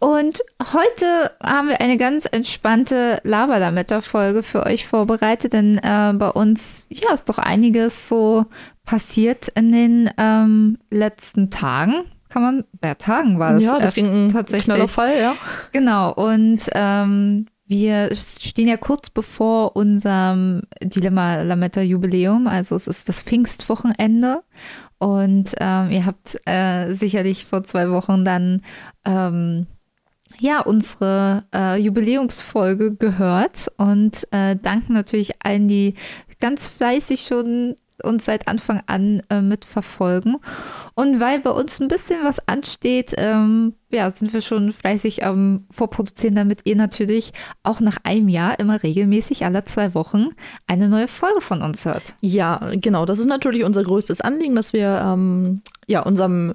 Und heute haben wir eine ganz entspannte Laberlametta-Folge für euch vorbereitet, denn äh, bei uns ja ist doch einiges so passiert in den ähm, letzten Tagen. Kann man, ja, Tagen war das. Ja, das ging tatsächlich. Fall, ja. Genau, und ähm, wir stehen ja kurz bevor unserem Dilemma Lametta Jubiläum, also es ist das Pfingstwochenende und ähm, ihr habt äh, sicherlich vor zwei Wochen dann ähm, ja, unsere äh, Jubiläumsfolge gehört und äh, danken natürlich allen, die ganz fleißig schon uns seit Anfang an äh, mitverfolgen. Und weil bei uns ein bisschen was ansteht, ähm, ja, sind wir schon fleißig am ähm, Vorproduzieren, damit ihr natürlich auch nach einem Jahr immer regelmäßig alle zwei Wochen eine neue Folge von uns hört. Ja, genau. Das ist natürlich unser größtes Anliegen, dass wir ähm, ja unserem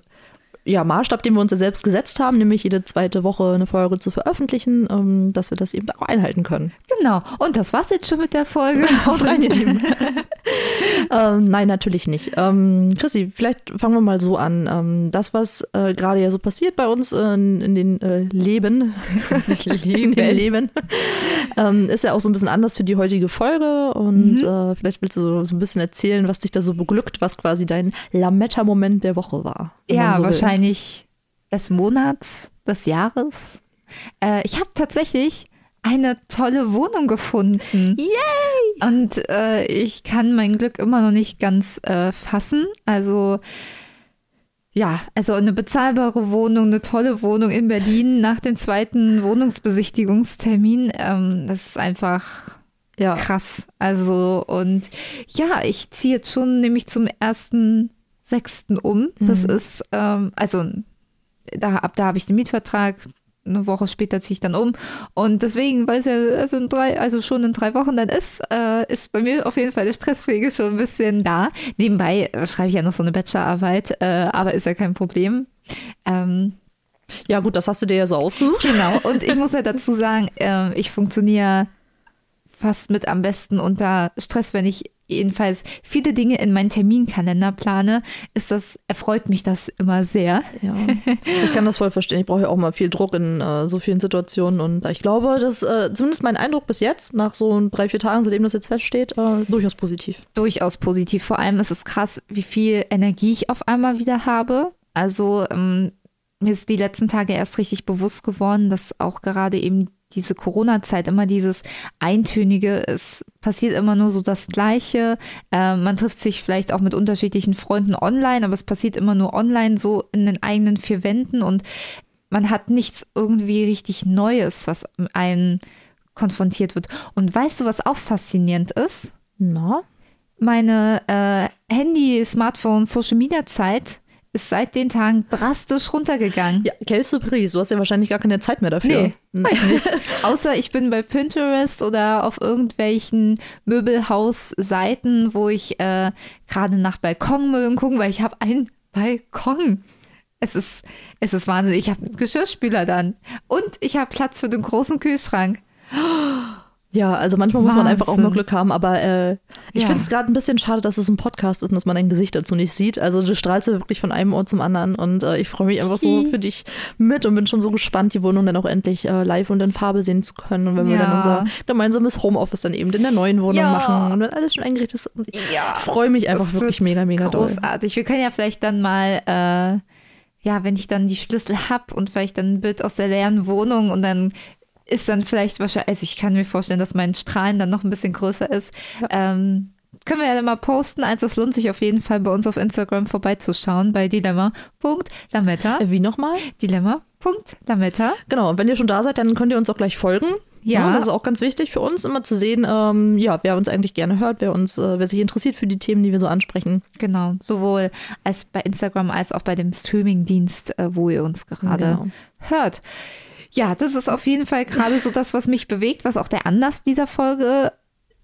ja, Maßstab, den wir uns ja selbst gesetzt haben, nämlich jede zweite Woche eine Folge zu veröffentlichen, ähm, dass wir das eben auch einhalten können. Genau. Und das war's jetzt schon mit der Folge. Haut rein, ihr Lieben. ähm, nein, natürlich nicht. Ähm, Chrissy, vielleicht fangen wir mal so an. Ähm, das, was äh, gerade ja so passiert bei uns äh, in, in, den äh, Leben, in den Leben, ähm, ist ja auch so ein bisschen anders für die heutige Folge. Und mhm. Äh, vielleicht willst du so, so, ein bisschen erzählen, was dich da so beglückt, was quasi dein Lametta-Moment der Woche war. Ja, so wahrscheinlich wahrscheinlich des Monats, des Jahres. Äh, ich habe tatsächlich eine tolle Wohnung gefunden. Yay! Und äh, ich kann mein Glück immer noch nicht ganz äh, fassen. Also ja, also eine bezahlbare Wohnung, eine tolle Wohnung in Berlin nach dem zweiten Wohnungsbesichtigungstermin. Ähm, das ist einfach ja. krass. Also und ja, ich ziehe jetzt schon nämlich zum ersten sechsten um. Das mhm. ist, ähm, also da, ab da habe ich den Mietvertrag. Eine Woche später ziehe ich dann um. Und deswegen, weil es ja also, in drei, also schon in drei Wochen dann ist, äh, ist bei mir auf jeden Fall der Stresspflege schon ein bisschen da. Nebenbei äh, schreibe ich ja noch so eine Bachelorarbeit, äh, aber ist ja kein Problem. Ähm, ja, gut, das hast du dir ja so ausgesucht. Genau. Und ich muss ja dazu sagen, äh, ich funktioniere fast mit am besten unter Stress, wenn ich jedenfalls viele Dinge in meinen Terminkalender plane, ist das, erfreut mich das immer sehr. Ja, ich kann das voll verstehen. Ich brauche ja auch mal viel Druck in äh, so vielen Situationen und ich glaube, dass äh, zumindest mein Eindruck bis jetzt, nach so drei, vier Tagen, seitdem das jetzt feststeht, äh, durchaus positiv. Durchaus positiv. Vor allem ist es krass, wie viel Energie ich auf einmal wieder habe. Also ähm, mir ist die letzten Tage erst richtig bewusst geworden, dass auch gerade eben diese Corona-Zeit immer dieses Eintönige, es passiert immer nur so das Gleiche. Äh, man trifft sich vielleicht auch mit unterschiedlichen Freunden online, aber es passiert immer nur online, so in den eigenen vier Wänden und man hat nichts irgendwie richtig Neues, was einen konfrontiert wird. Und weißt du, was auch faszinierend ist? Na? Meine äh, Handy, Smartphone, Social Media Zeit ist seit den Tagen drastisch runtergegangen. Ja, quel Surprise, du hast ja wahrscheinlich gar keine Zeit mehr dafür. Nee, hm. ich nicht. Außer ich bin bei Pinterest oder auf irgendwelchen Möbelhaus-Seiten, wo ich äh, gerade nach Balkonmöbeln gucke, weil ich habe einen Balkon. Es ist, es ist Wahnsinn. Ich habe einen Geschirrspüler dann. Und ich habe Platz für den großen Kühlschrank. Ja, also manchmal muss man einfach auch nur Glück haben, aber äh, ich ja. finde es gerade ein bisschen schade, dass es ein Podcast ist und dass man dein Gesicht dazu nicht sieht. Also du strahlst ja wirklich von einem Ort zum anderen und äh, ich freue mich einfach so für dich mit und bin schon so gespannt, die Wohnung dann auch endlich äh, live und in Farbe sehen zu können. Und wenn ja. wir dann unser gemeinsames Homeoffice dann eben in der neuen Wohnung ja. machen und wenn alles schon eingerichtet ist. Ich freue mich einfach wirklich mega, mega großartig. doll. Großartig. Wir können ja vielleicht dann mal äh, ja, wenn ich dann die Schlüssel hab und vielleicht dann ein Bild aus der leeren Wohnung und dann ist dann vielleicht wahrscheinlich, also ich kann mir vorstellen, dass mein Strahlen dann noch ein bisschen größer ist. Ja. Ähm, können wir ja mal posten. Also es lohnt sich auf jeden Fall bei uns auf Instagram vorbeizuschauen bei dilemma.lametta. Wie nochmal? Dilemma.lametta. Genau, und wenn ihr schon da seid, dann könnt ihr uns auch gleich folgen. Ja. ja. Das ist auch ganz wichtig für uns, immer zu sehen, ähm, ja, wer uns eigentlich gerne hört, wer uns, äh, wer sich interessiert für die Themen, die wir so ansprechen. Genau, sowohl als bei Instagram als auch bei dem Streamingdienst, äh, wo ihr uns gerade genau. hört. Ja, das ist auf jeden Fall gerade so das, was mich bewegt, was auch der Anlass dieser Folge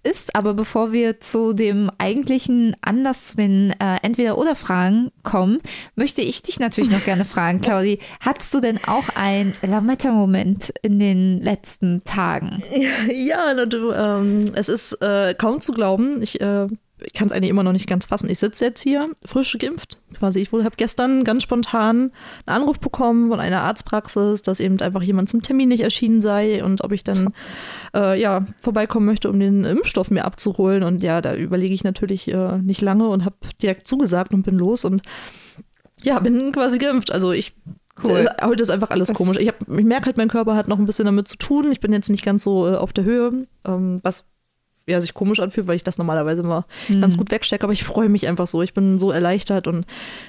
ist. Aber bevor wir zu dem eigentlichen Anlass zu den äh, Entweder-Oder-Fragen kommen, möchte ich dich natürlich noch gerne fragen, Claudi. Hattest du denn auch ein Lametta-Moment in den letzten Tagen? Ja, ja du, ähm, es ist äh, kaum zu glauben. Ich äh, ich kann es eigentlich immer noch nicht ganz fassen. Ich sitze jetzt hier, frisch geimpft, quasi. Ich habe gestern ganz spontan einen Anruf bekommen von einer Arztpraxis, dass eben einfach jemand zum Termin nicht erschienen sei und ob ich dann äh, ja vorbeikommen möchte, um den Impfstoff mir abzuholen. Und ja, da überlege ich natürlich äh, nicht lange und habe direkt zugesagt und bin los und ja, bin quasi geimpft. Also ich Cool. Heute ist einfach alles komisch. Ich, ich merke halt, mein Körper hat noch ein bisschen damit zu tun. Ich bin jetzt nicht ganz so äh, auf der Höhe, ähm, was ja, sich komisch anfühlt, weil ich das normalerweise immer mhm. ganz gut wegstecke. Aber ich freue mich einfach so. Ich bin so erleichtert. Und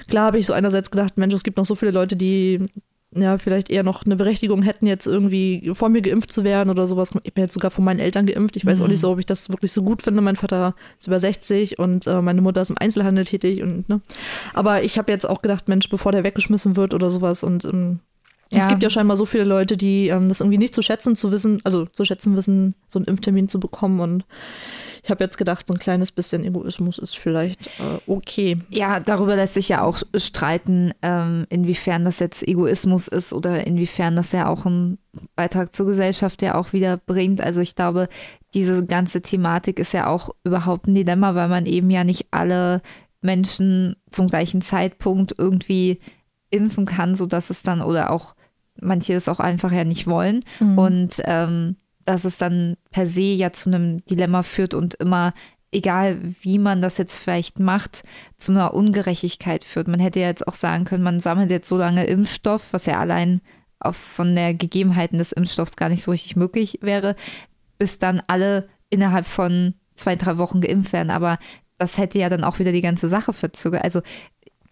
klar habe ich so einerseits gedacht, Mensch, es gibt noch so viele Leute, die ja vielleicht eher noch eine Berechtigung hätten, jetzt irgendwie vor mir geimpft zu werden oder sowas. Ich bin jetzt sogar von meinen Eltern geimpft. Ich weiß mhm. auch nicht so, ob ich das wirklich so gut finde. Mein Vater ist über 60 und äh, meine Mutter ist im Einzelhandel tätig. Und, ne? Aber ich habe jetzt auch gedacht, Mensch, bevor der weggeschmissen wird oder sowas und ähm, ja. Es gibt ja scheinbar so viele Leute, die ähm, das irgendwie nicht zu schätzen zu wissen, also zu schätzen wissen, so einen Impftermin zu bekommen. Und ich habe jetzt gedacht, so ein kleines bisschen Egoismus ist vielleicht äh, okay. Ja, darüber lässt sich ja auch streiten, ähm, inwiefern das jetzt Egoismus ist oder inwiefern das ja auch einen Beitrag zur Gesellschaft ja auch wieder bringt. Also ich glaube, diese ganze Thematik ist ja auch überhaupt ein Dilemma, weil man eben ja nicht alle Menschen zum gleichen Zeitpunkt irgendwie impfen kann, sodass es dann oder auch manche es auch einfach ja nicht wollen mhm. und ähm, dass es dann per se ja zu einem Dilemma führt und immer, egal wie man das jetzt vielleicht macht, zu einer Ungerechtigkeit führt. Man hätte ja jetzt auch sagen können, man sammelt jetzt so lange Impfstoff, was ja allein auf, von der Gegebenheiten des Impfstoffs gar nicht so richtig möglich wäre, bis dann alle innerhalb von zwei, drei Wochen geimpft werden. Aber das hätte ja dann auch wieder die ganze Sache verzögert. Also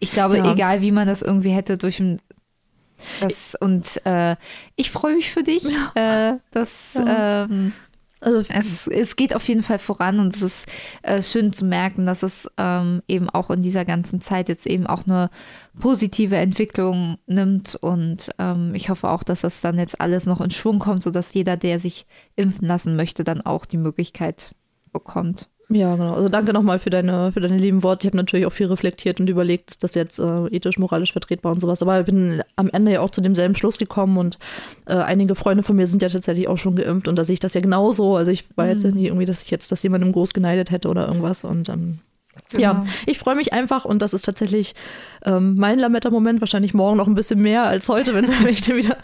ich glaube, ja. egal wie man das irgendwie hätte durch ein das, und äh, ich freue mich für dich, ja. äh, dass ja. ähm, also, es, es geht auf jeden Fall voran und es ist äh, schön zu merken, dass es ähm, eben auch in dieser ganzen Zeit jetzt eben auch eine positive Entwicklung nimmt und ähm, ich hoffe auch, dass das dann jetzt alles noch in Schwung kommt, sodass jeder, der sich impfen lassen möchte, dann auch die Möglichkeit bekommt. Ja, genau. Also danke nochmal für deine, für deine lieben Worte. Ich habe natürlich auch viel reflektiert und überlegt, ist das jetzt äh, ethisch, moralisch vertretbar und sowas. Aber ich bin am Ende ja auch zu demselben Schluss gekommen und äh, einige Freunde von mir sind ja tatsächlich auch schon geimpft und da sehe ich das ja genauso. Also ich war jetzt mhm. nie irgendwie, dass ich jetzt das jemandem groß geneidet hätte oder irgendwas und ähm, Genau. Ja, ich freue mich einfach und das ist tatsächlich ähm, mein Lametta-Moment. Wahrscheinlich morgen noch ein bisschen mehr als heute, wenn ich dann wieder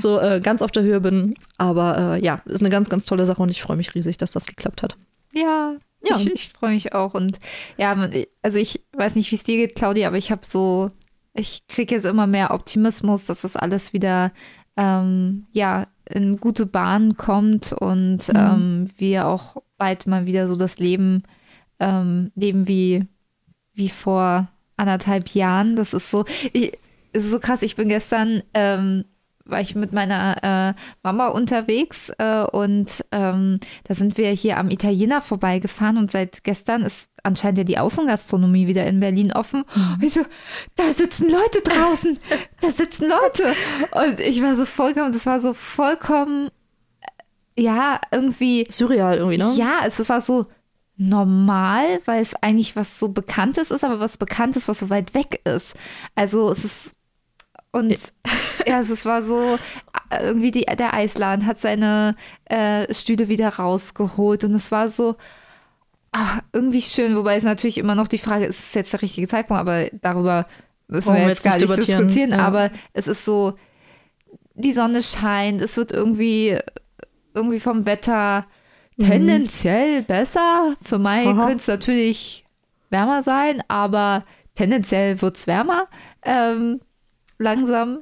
so äh, ganz auf der Höhe bin. Aber äh, ja, ist eine ganz, ganz tolle Sache und ich freue mich riesig, dass das geklappt hat. Ja, ja. Ich, ich freue mich auch. Und ja, also ich weiß nicht, wie es dir geht, Claudia, aber ich habe so, ich kriege jetzt immer mehr Optimismus, dass das alles wieder ähm, ja in gute Bahnen kommt und mhm. ähm, wir auch bald mal wieder so das Leben ähm, leben wie, wie vor anderthalb Jahren. Das ist so, ich, ist so krass. Ich bin gestern ähm, war ich mit meiner äh, Mama unterwegs äh, und ähm, da sind wir hier am Italiener vorbeigefahren und seit gestern ist anscheinend ja die Außengastronomie wieder in Berlin offen. Und ich so, da sitzen Leute draußen, da sitzen Leute. Und ich war so vollkommen, das war so vollkommen, äh, ja, irgendwie. Surreal irgendwie, ne? Ja, es war so normal, weil es eigentlich was so Bekanntes ist, aber was Bekanntes, was so weit weg ist. Also es ist und ja, es war so, äh, irgendwie die, der Eisladen hat seine äh, Stühle wieder rausgeholt und es war so ach, irgendwie schön, wobei es natürlich immer noch die Frage ist, ist es jetzt der richtige Zeitpunkt, aber darüber müssen Warum wir jetzt, gar nicht diskutieren. diskutieren ja. Aber es ist so, die Sonne scheint, es wird irgendwie, irgendwie vom Wetter mhm. tendenziell besser. Für Mai könnte es natürlich wärmer sein, aber tendenziell wird es wärmer. Ähm, langsam.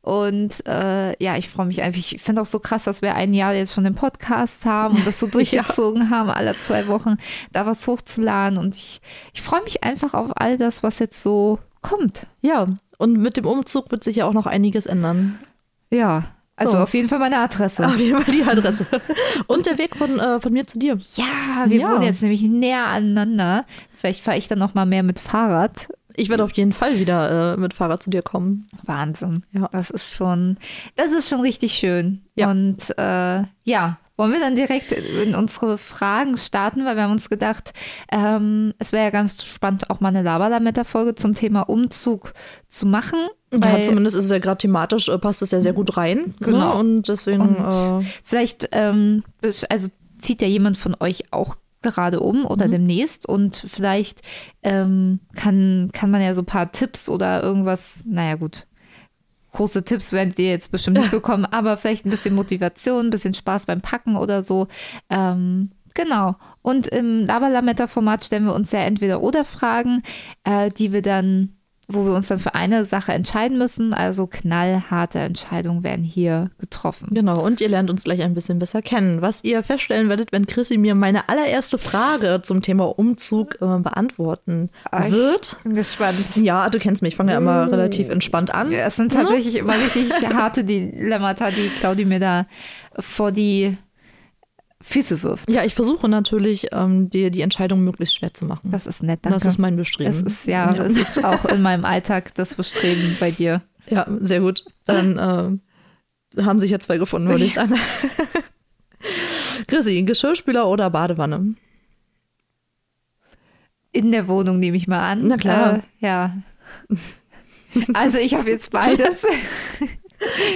Und äh, ja, ich freue mich einfach. Ich finde auch so krass, dass wir ein Jahr jetzt schon den Podcast haben und das so durchgezogen ja. haben, alle zwei Wochen da was hochzuladen. Und ich, ich freue mich einfach auf all das, was jetzt so kommt. Ja, und mit dem Umzug wird sich ja auch noch einiges ändern. Ja, also so. auf jeden Fall meine Adresse. Auf jeden Fall die Adresse. Und der Weg von, äh, von mir zu dir. Ja, wir ja. wohnen jetzt nämlich näher aneinander. Vielleicht fahre ich dann noch mal mehr mit Fahrrad ich werde auf jeden Fall wieder äh, mit Fahrrad zu dir kommen. Wahnsinn. Ja. Das ist schon, das ist schon richtig schön. Ja. Und äh, ja, wollen wir dann direkt in unsere Fragen starten, weil wir haben uns gedacht, ähm, es wäre ja ganz spannend, auch mal eine Laberlametta-Folge zum Thema Umzug zu machen. Ja, zumindest ist es ja gerade thematisch, äh, passt es ja sehr gut rein. Ne? Genau. Ne? Und deswegen. Und äh, vielleicht, ähm, also zieht ja jemand von euch auch gerade um oder mhm. demnächst und vielleicht ähm, kann, kann man ja so ein paar Tipps oder irgendwas, naja gut, große Tipps werdet ihr jetzt bestimmt nicht bekommen, aber vielleicht ein bisschen Motivation, ein bisschen Spaß beim Packen oder so. Ähm, genau. Und im Laberlametta-Format stellen wir uns ja entweder oder Fragen, äh, die wir dann wo wir uns dann für eine Sache entscheiden müssen. Also knallharte Entscheidungen werden hier getroffen. Genau, und ihr lernt uns gleich ein bisschen besser kennen. Was ihr feststellen werdet, wenn Chrissy mir meine allererste Frage zum Thema Umzug äh, beantworten ah, wird. Ich bin gespannt. Ja, du kennst mich, ich fange ja immer mm. relativ entspannt an. Ja, es sind tatsächlich ja? immer richtig harte Dilemmata, die Claudi mir da vor die Füße wirft. Ja, ich versuche natürlich, ähm, dir die Entscheidung möglichst schwer zu machen. Das ist nett, danke. Das ist mein Bestreben. Es ist, ja, ja. es ist auch in meinem Alltag das Bestreben bei dir. Ja, sehr gut. Dann äh, haben sich ja zwei gefunden, würde ich sagen. Chrissy, Geschirrspüler oder Badewanne? In der Wohnung nehme ich mal an. Na klar. Äh, ja. Also ich habe jetzt beides.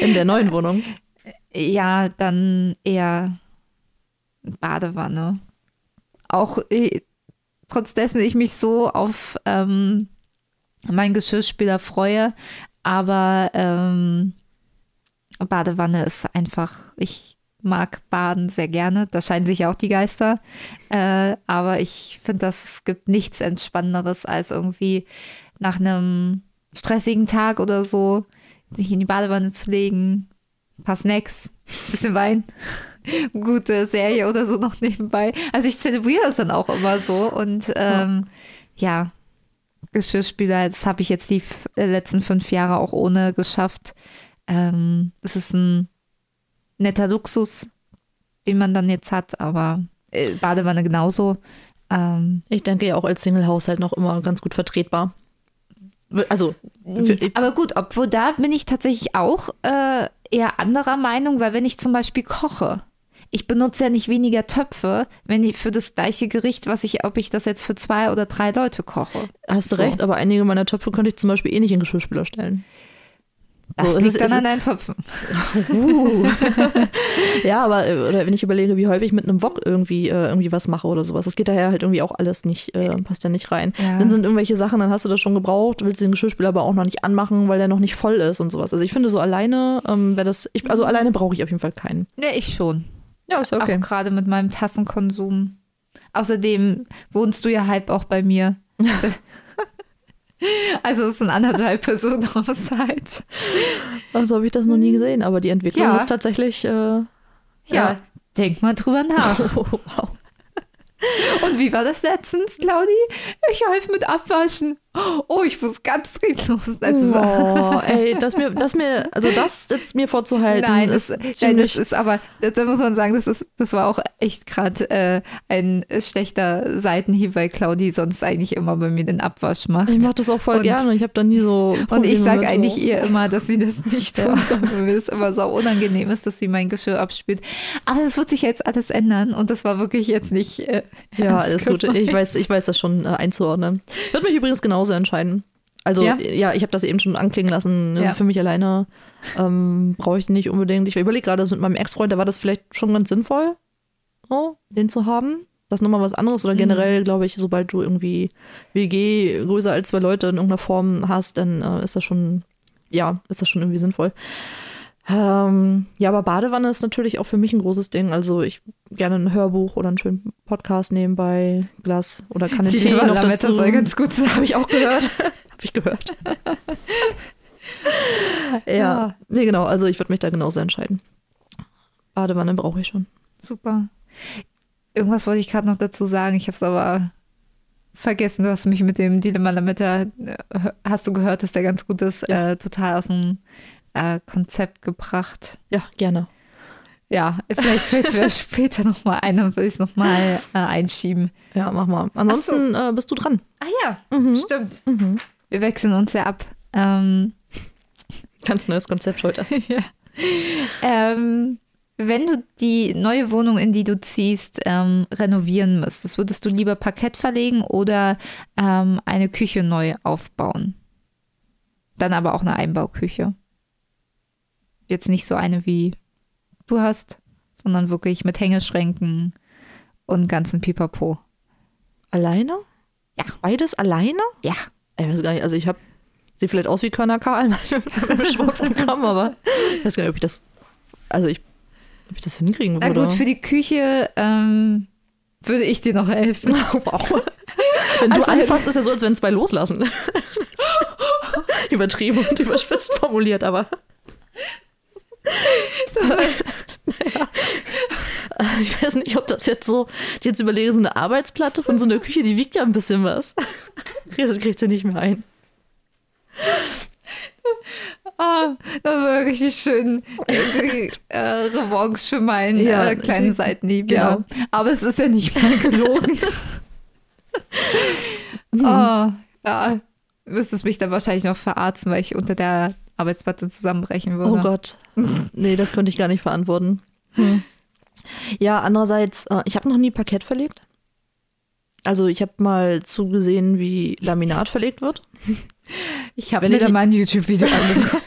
In der neuen Wohnung? Ja, dann eher Badewanne. Auch äh, trotz dessen ich mich so auf ähm, meinen Geschirrspüler freue, aber ähm, Badewanne ist einfach, ich mag Baden sehr gerne. Da scheinen sich auch die Geister. Äh, aber ich finde, es gibt nichts Entspannenderes, als irgendwie nach einem stressigen Tag oder so sich in die Badewanne zu legen, ein paar Snacks, ein bisschen Wein gute Serie oder so noch nebenbei. Also ich zelebriere das dann auch immer so und ähm, ja. ja, Geschirrspüler, das habe ich jetzt die äh, letzten fünf Jahre auch ohne geschafft. Ähm, es ist ein netter Luxus, den man dann jetzt hat, aber äh, Badewanne genauso. Ähm, ich denke ja auch als Single-Haushalt noch immer ganz gut vertretbar. Also, aber gut, obwohl da bin ich tatsächlich auch äh, eher anderer Meinung, weil wenn ich zum Beispiel koche, ich benutze ja nicht weniger Töpfe, wenn ich für das gleiche Gericht, was ich, ob ich das jetzt für zwei oder drei Leute koche. Hast du so. recht, aber einige meiner Töpfe könnte ich zum Beispiel eh nicht in Geschirrspüler stellen. Das so, liegt ist, dann an deinen Töpfen. Uh. ja, aber oder wenn ich überlege, wie häufig ich mit einem Wok irgendwie, äh, irgendwie was mache oder sowas, das geht daher halt irgendwie auch alles nicht, äh, passt ja nicht rein. Ja. Dann sind irgendwelche Sachen, dann hast du das schon gebraucht, willst den Geschirrspüler aber auch noch nicht anmachen, weil der noch nicht voll ist und sowas. Also ich finde so alleine, ähm, wäre das, ich, also alleine brauche ich auf jeden Fall keinen. Ja, ich schon. Ja, ist okay. Auch gerade mit meinem Tassenkonsum. Außerdem wohnst du ja halb auch bei mir. also es ist ein anderthalb Personen Haushalt. Also habe ich das noch nie gesehen, aber die Entwicklung ja. ist tatsächlich. Äh, ja. ja, denk mal drüber nach. Oh, wow. Und wie war das letztens, Claudi? Ich helfe mit Abwaschen. Oh, ich muss ganz los. Oh, ey, das mir, das mir, also das jetzt mir vorzuhalten. Nein, das, nein, das ist aber, da muss man sagen, das ist, das war auch echt gerade äh, ein schlechter Seitenhieb, weil Claudi sonst eigentlich immer bei mir den Abwasch macht. Ich mache das auch voll und, gerne. Ich habe da nie so. Probleme und ich sage eigentlich so. ihr immer, dass sie das nicht tut, ja. weil mir das immer so unangenehm ist, dass sie mein Geschirr abspült. Aber das wird sich jetzt alles ändern und das war wirklich jetzt nicht. Äh, ja, alles gut. Ich weiß, ich weiß das schon äh, einzuordnen. Wird mich übrigens genau genauso entscheiden. Also ja, ja ich habe das eben schon anklingen lassen. Ne? Ja. Für mich alleine ähm, brauche ich nicht unbedingt. Ich überlege gerade, das mit meinem Ex-Freund, da war das vielleicht schon ganz sinnvoll, oh, den zu haben. Das ist nochmal was anderes. Oder mhm. generell, mhm. glaube ich, sobald du irgendwie WG größer als zwei Leute in irgendeiner Form hast, dann äh, ist das schon, ja, ist das schon irgendwie sinnvoll. Ähm, ja, aber Badewanne ist natürlich auch für mich ein großes Ding. Also ich gerne ein Hörbuch oder einen schönen Podcast nebenbei, Glas oder kann Die Tee noch dazu. soll ganz gut sein. Habe ich auch gehört. Habe ich gehört. ja. ja, nee, genau. Also ich würde mich da genauso entscheiden. Badewanne brauche ich schon. Super. Irgendwas wollte ich gerade noch dazu sagen. Ich habe es aber vergessen. Du hast mich mit dem Dilemma Lametta, äh, hast du gehört, dass der ganz gut ist, ja. äh, total aus dem äh, Konzept gebracht. Ja, gerne. Ja, vielleicht fällt es mir später nochmal ein, dann will ich es nochmal äh, einschieben. Ja, mach mal. Ansonsten so. äh, bist du dran. Ah ja, mhm. stimmt. Mhm. wir wechseln uns ja ab. Ähm, Ganz neues Konzept heute. ja. ähm, wenn du die neue Wohnung, in die du ziehst, ähm, renovieren müsstest, würdest du lieber Parkett verlegen oder ähm, eine Küche neu aufbauen? Dann aber auch eine Einbauküche. Jetzt nicht so eine wie du hast, sondern wirklich mit Hängeschränken und ganzen Pipapo. Alleine? Ja. Beides alleine? Ja. Ich weiß gar nicht, also ich habe, sieht vielleicht aus wie Körner Karl im Sportprogramm, aber ich weiß gar nicht, ob ich das, also ich, ob ich das hinkriegen würde. Na gut, für die Küche ähm, würde ich dir noch helfen. wow. Wenn du also, anfasst, ist ja so, als wenn zwei loslassen. Übertrieben und überspitzt formuliert, aber. Naja. Ich weiß nicht, ob das jetzt so, jetzt überlege, so eine Arbeitsplatte von so einer Küche, die wiegt ja ein bisschen was. Das kriegt sie nicht mehr ein. Ah, das war richtig schön. äh, Revanche für meinen ja, äh, kleinen Seitenhieb, genau. ja. Aber es ist ja nicht mal gelogen. mhm. oh, ja. Müsstest mich dann wahrscheinlich noch verarzen, weil ich unter der Arbeitsplatte zusammenbrechen würde. Oh Gott. nee, das konnte ich gar nicht verantworten. Hm. Ja, andererseits, äh, ich habe noch nie Parkett verlegt. Also ich habe mal zugesehen, wie Laminat verlegt wird. Ich habe mir da mal ein YouTube-Video angeguckt.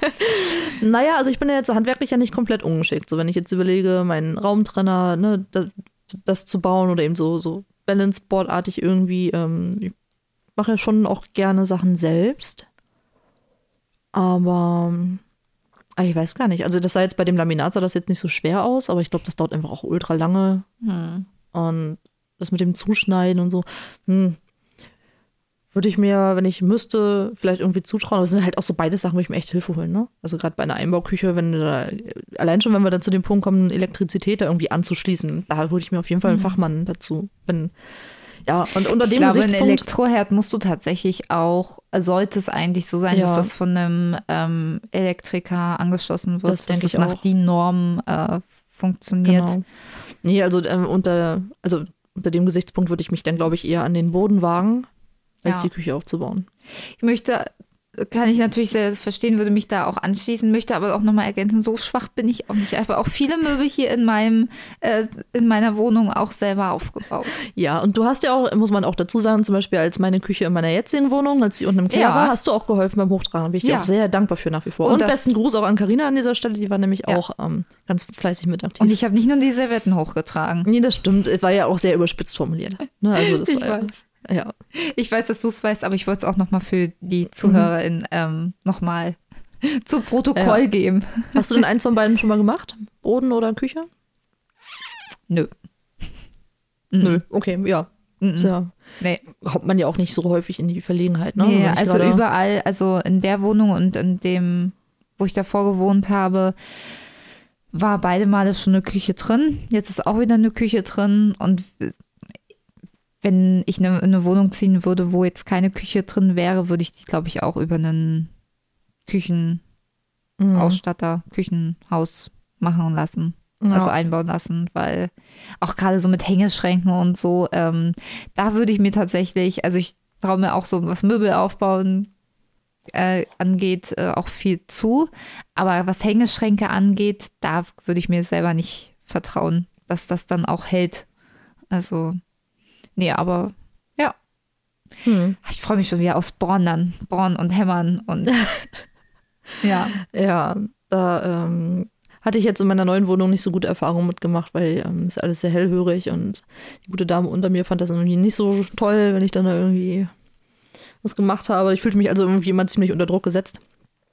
naja, also ich bin ja jetzt handwerklich ja nicht komplett ungeschickt. So, wenn ich jetzt überlege, meinen Raumtrenner, ne, das, das zu bauen oder eben so, so Balance-Board-artig irgendwie, ähm, ich mache ja schon auch gerne Sachen selbst. Aber ah, ich weiß gar nicht. Also das sah jetzt bei dem Laminat sah das jetzt nicht so schwer aus, aber ich glaube, das dauert einfach auch ultra lange. Hm. Und das mit dem Zuschneiden und so, hm, würde ich mir, wenn ich müsste, vielleicht irgendwie zutrauen. Aber es sind halt auch so beide Sachen, wo ich mir echt Hilfe holen, ne? Also gerade bei einer Einbauküche, wenn da, allein schon, wenn wir dann zu dem Punkt kommen, Elektrizität da irgendwie anzuschließen, da hole ich mir auf jeden Fall einen mhm. Fachmann dazu. Wenn, ja, und unter ich dem glaube, ein Elektroherd musst du tatsächlich auch, sollte es eigentlich so sein, ja. dass das von einem ähm, Elektriker angeschlossen wird, das dass es nach die Norm äh, funktioniert. Genau. Nee, also ähm, unter, also unter dem Gesichtspunkt würde ich mich dann, glaube ich, eher an den Boden wagen als ja. die Küche aufzubauen. Ich möchte, kann ich natürlich sehr verstehen, würde mich da auch anschließen, möchte aber auch nochmal ergänzen, so schwach bin ich auch nicht. Ich habe auch viele Möbel hier in meinem, äh, in meiner Wohnung auch selber aufgebaut. Ja, und du hast ja auch, muss man auch dazu sagen, zum Beispiel als meine Küche in meiner jetzigen Wohnung, als sie unten im Keller ja. war, hast du auch geholfen beim Hochtragen. Bin ich ja. dir auch sehr dankbar für nach wie vor. Und, und besten Gruß auch an Karina an dieser Stelle, die war nämlich ja. auch ähm, ganz fleißig mit aktiv. Und ich habe nicht nur die Servetten hochgetragen. Nee, das stimmt. Es war ja auch sehr überspitzt formuliert. Ne? Also das ich war weiß. Ja. Ich weiß, dass du es weißt, aber ich wollte es auch nochmal für die ZuhörerInnen mhm. ähm, nochmal zu Protokoll ja. geben. Hast du denn eins von beiden schon mal gemacht? Boden oder Küche? Nö. Nö, okay, ja. Mhm. ja. Nee. Kommt man ja auch nicht so häufig in die Verlegenheit, ne? Nee, also überall, also in der Wohnung und in dem, wo ich davor gewohnt habe, war beide Male schon eine Küche drin. Jetzt ist auch wieder eine Küche drin und wenn ich eine, eine Wohnung ziehen würde, wo jetzt keine Küche drin wäre, würde ich die, glaube ich, auch über einen Küchenausstatter, mhm. Küchenhaus machen lassen. Ja. Also einbauen lassen, weil auch gerade so mit Hängeschränken und so, ähm, da würde ich mir tatsächlich, also ich traue mir auch so, was Möbel aufbauen äh, angeht, äh, auch viel zu. Aber was Hängeschränke angeht, da würde ich mir selber nicht vertrauen, dass das dann auch hält. Also Nee, aber ja. Hm. Ich freue mich schon wieder aufs Born dann. Born und Hämmern und ja. Ja, da ähm, hatte ich jetzt in meiner neuen Wohnung nicht so gute Erfahrungen mitgemacht, weil ähm, ist alles sehr hellhörig und die gute Dame unter mir fand das irgendwie nicht so toll, wenn ich dann da irgendwie was gemacht habe. Ich fühlte mich also irgendwie immer ziemlich unter Druck gesetzt.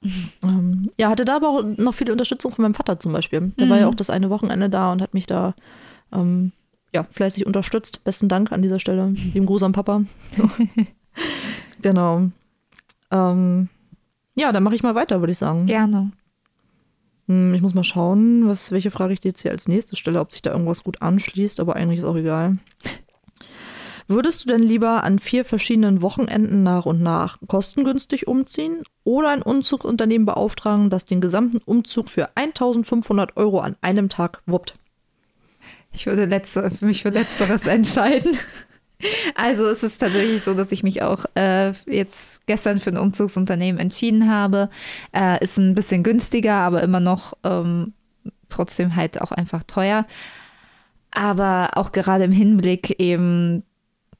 Ähm, ja, hatte da aber auch noch viele Unterstützung von meinem Vater zum Beispiel. Der mhm. war ja auch das eine Wochenende da und hat mich da ähm, ja, fleißig unterstützt. Besten Dank an dieser Stelle. Dem Gruß Papa. genau. Ähm, ja, dann mache ich mal weiter, würde ich sagen. Gerne. Hm, ich muss mal schauen, was, welche Frage ich dir jetzt hier als nächstes stelle, ob sich da irgendwas gut anschließt, aber eigentlich ist auch egal. Würdest du denn lieber an vier verschiedenen Wochenenden nach und nach kostengünstig umziehen oder ein Umzugsunternehmen beauftragen, das den gesamten Umzug für 1500 Euro an einem Tag wuppt? Ich würde letztere, für mich für Letzteres entscheiden. Also es ist tatsächlich so, dass ich mich auch äh, jetzt gestern für ein Umzugsunternehmen entschieden habe. Äh, ist ein bisschen günstiger, aber immer noch ähm, trotzdem halt auch einfach teuer. Aber auch gerade im Hinblick eben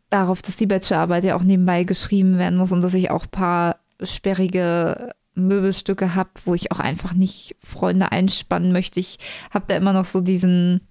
darauf, dass die Bachelorarbeit ja auch nebenbei geschrieben werden muss und dass ich auch ein paar sperrige Möbelstücke habe, wo ich auch einfach nicht Freunde einspannen möchte. Ich habe da immer noch so diesen,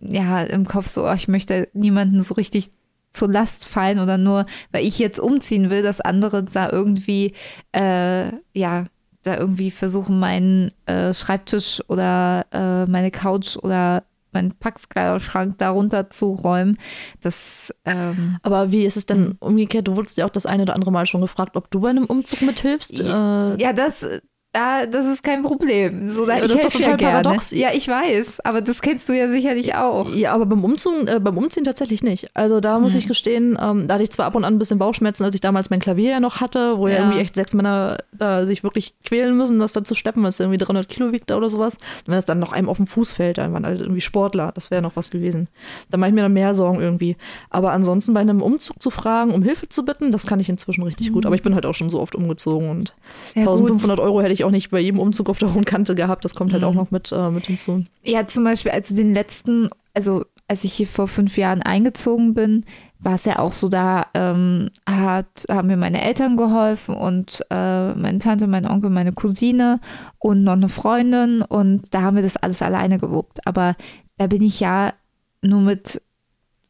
ja, im Kopf so, oh, ich möchte niemanden so richtig zur Last fallen oder nur, weil ich jetzt umziehen will, dass andere da irgendwie, äh, ja, da irgendwie versuchen, meinen äh, Schreibtisch oder äh, meine Couch oder meinen Packskleiderschrank darunter zu räumen. Das, ähm, Aber wie ist es denn hm. umgekehrt? Du wurdest ja auch das eine oder andere Mal schon gefragt, ob du bei einem Umzug mithilfst. Ja, äh, ja das, da, das ist kein Problem. So, da, ja, das ist doch total ja paradox. Ja, ich weiß, aber das kennst du ja sicherlich auch. Ja, aber beim Umzug, äh, beim Umziehen tatsächlich nicht. Also da muss hm. ich gestehen, ähm, da hatte ich zwar ab und an ein bisschen Bauchschmerzen, als ich damals mein Klavier ja noch hatte, wo ja, ja irgendwie echt sechs Männer äh, sich wirklich quälen müssen, das dann zu steppen, weil es irgendwie 300 Kilo wiegt oder sowas. Und wenn das dann noch einem auf dem Fuß fällt, dann waren halt irgendwie Sportler, das wäre noch was gewesen. Da mache ich mir dann mehr Sorgen irgendwie. Aber ansonsten bei einem Umzug zu fragen, um Hilfe zu bitten, das kann ich inzwischen richtig mhm. gut. Aber ich bin halt auch schon so oft umgezogen und ja, 1500 gut. Euro hätte ich auch nicht bei jedem Umzug auf der hohen Kante gehabt. Das kommt halt auch mhm. noch mit, äh, mit hinzu. Ja, zum Beispiel, also den letzten, also als ich hier vor fünf Jahren eingezogen bin, war es ja auch so, da ähm, hat, haben mir meine Eltern geholfen und äh, meine Tante, mein Onkel, meine Cousine und noch eine Freundin und da haben wir das alles alleine gewuppt. Aber da bin ich ja nur mit,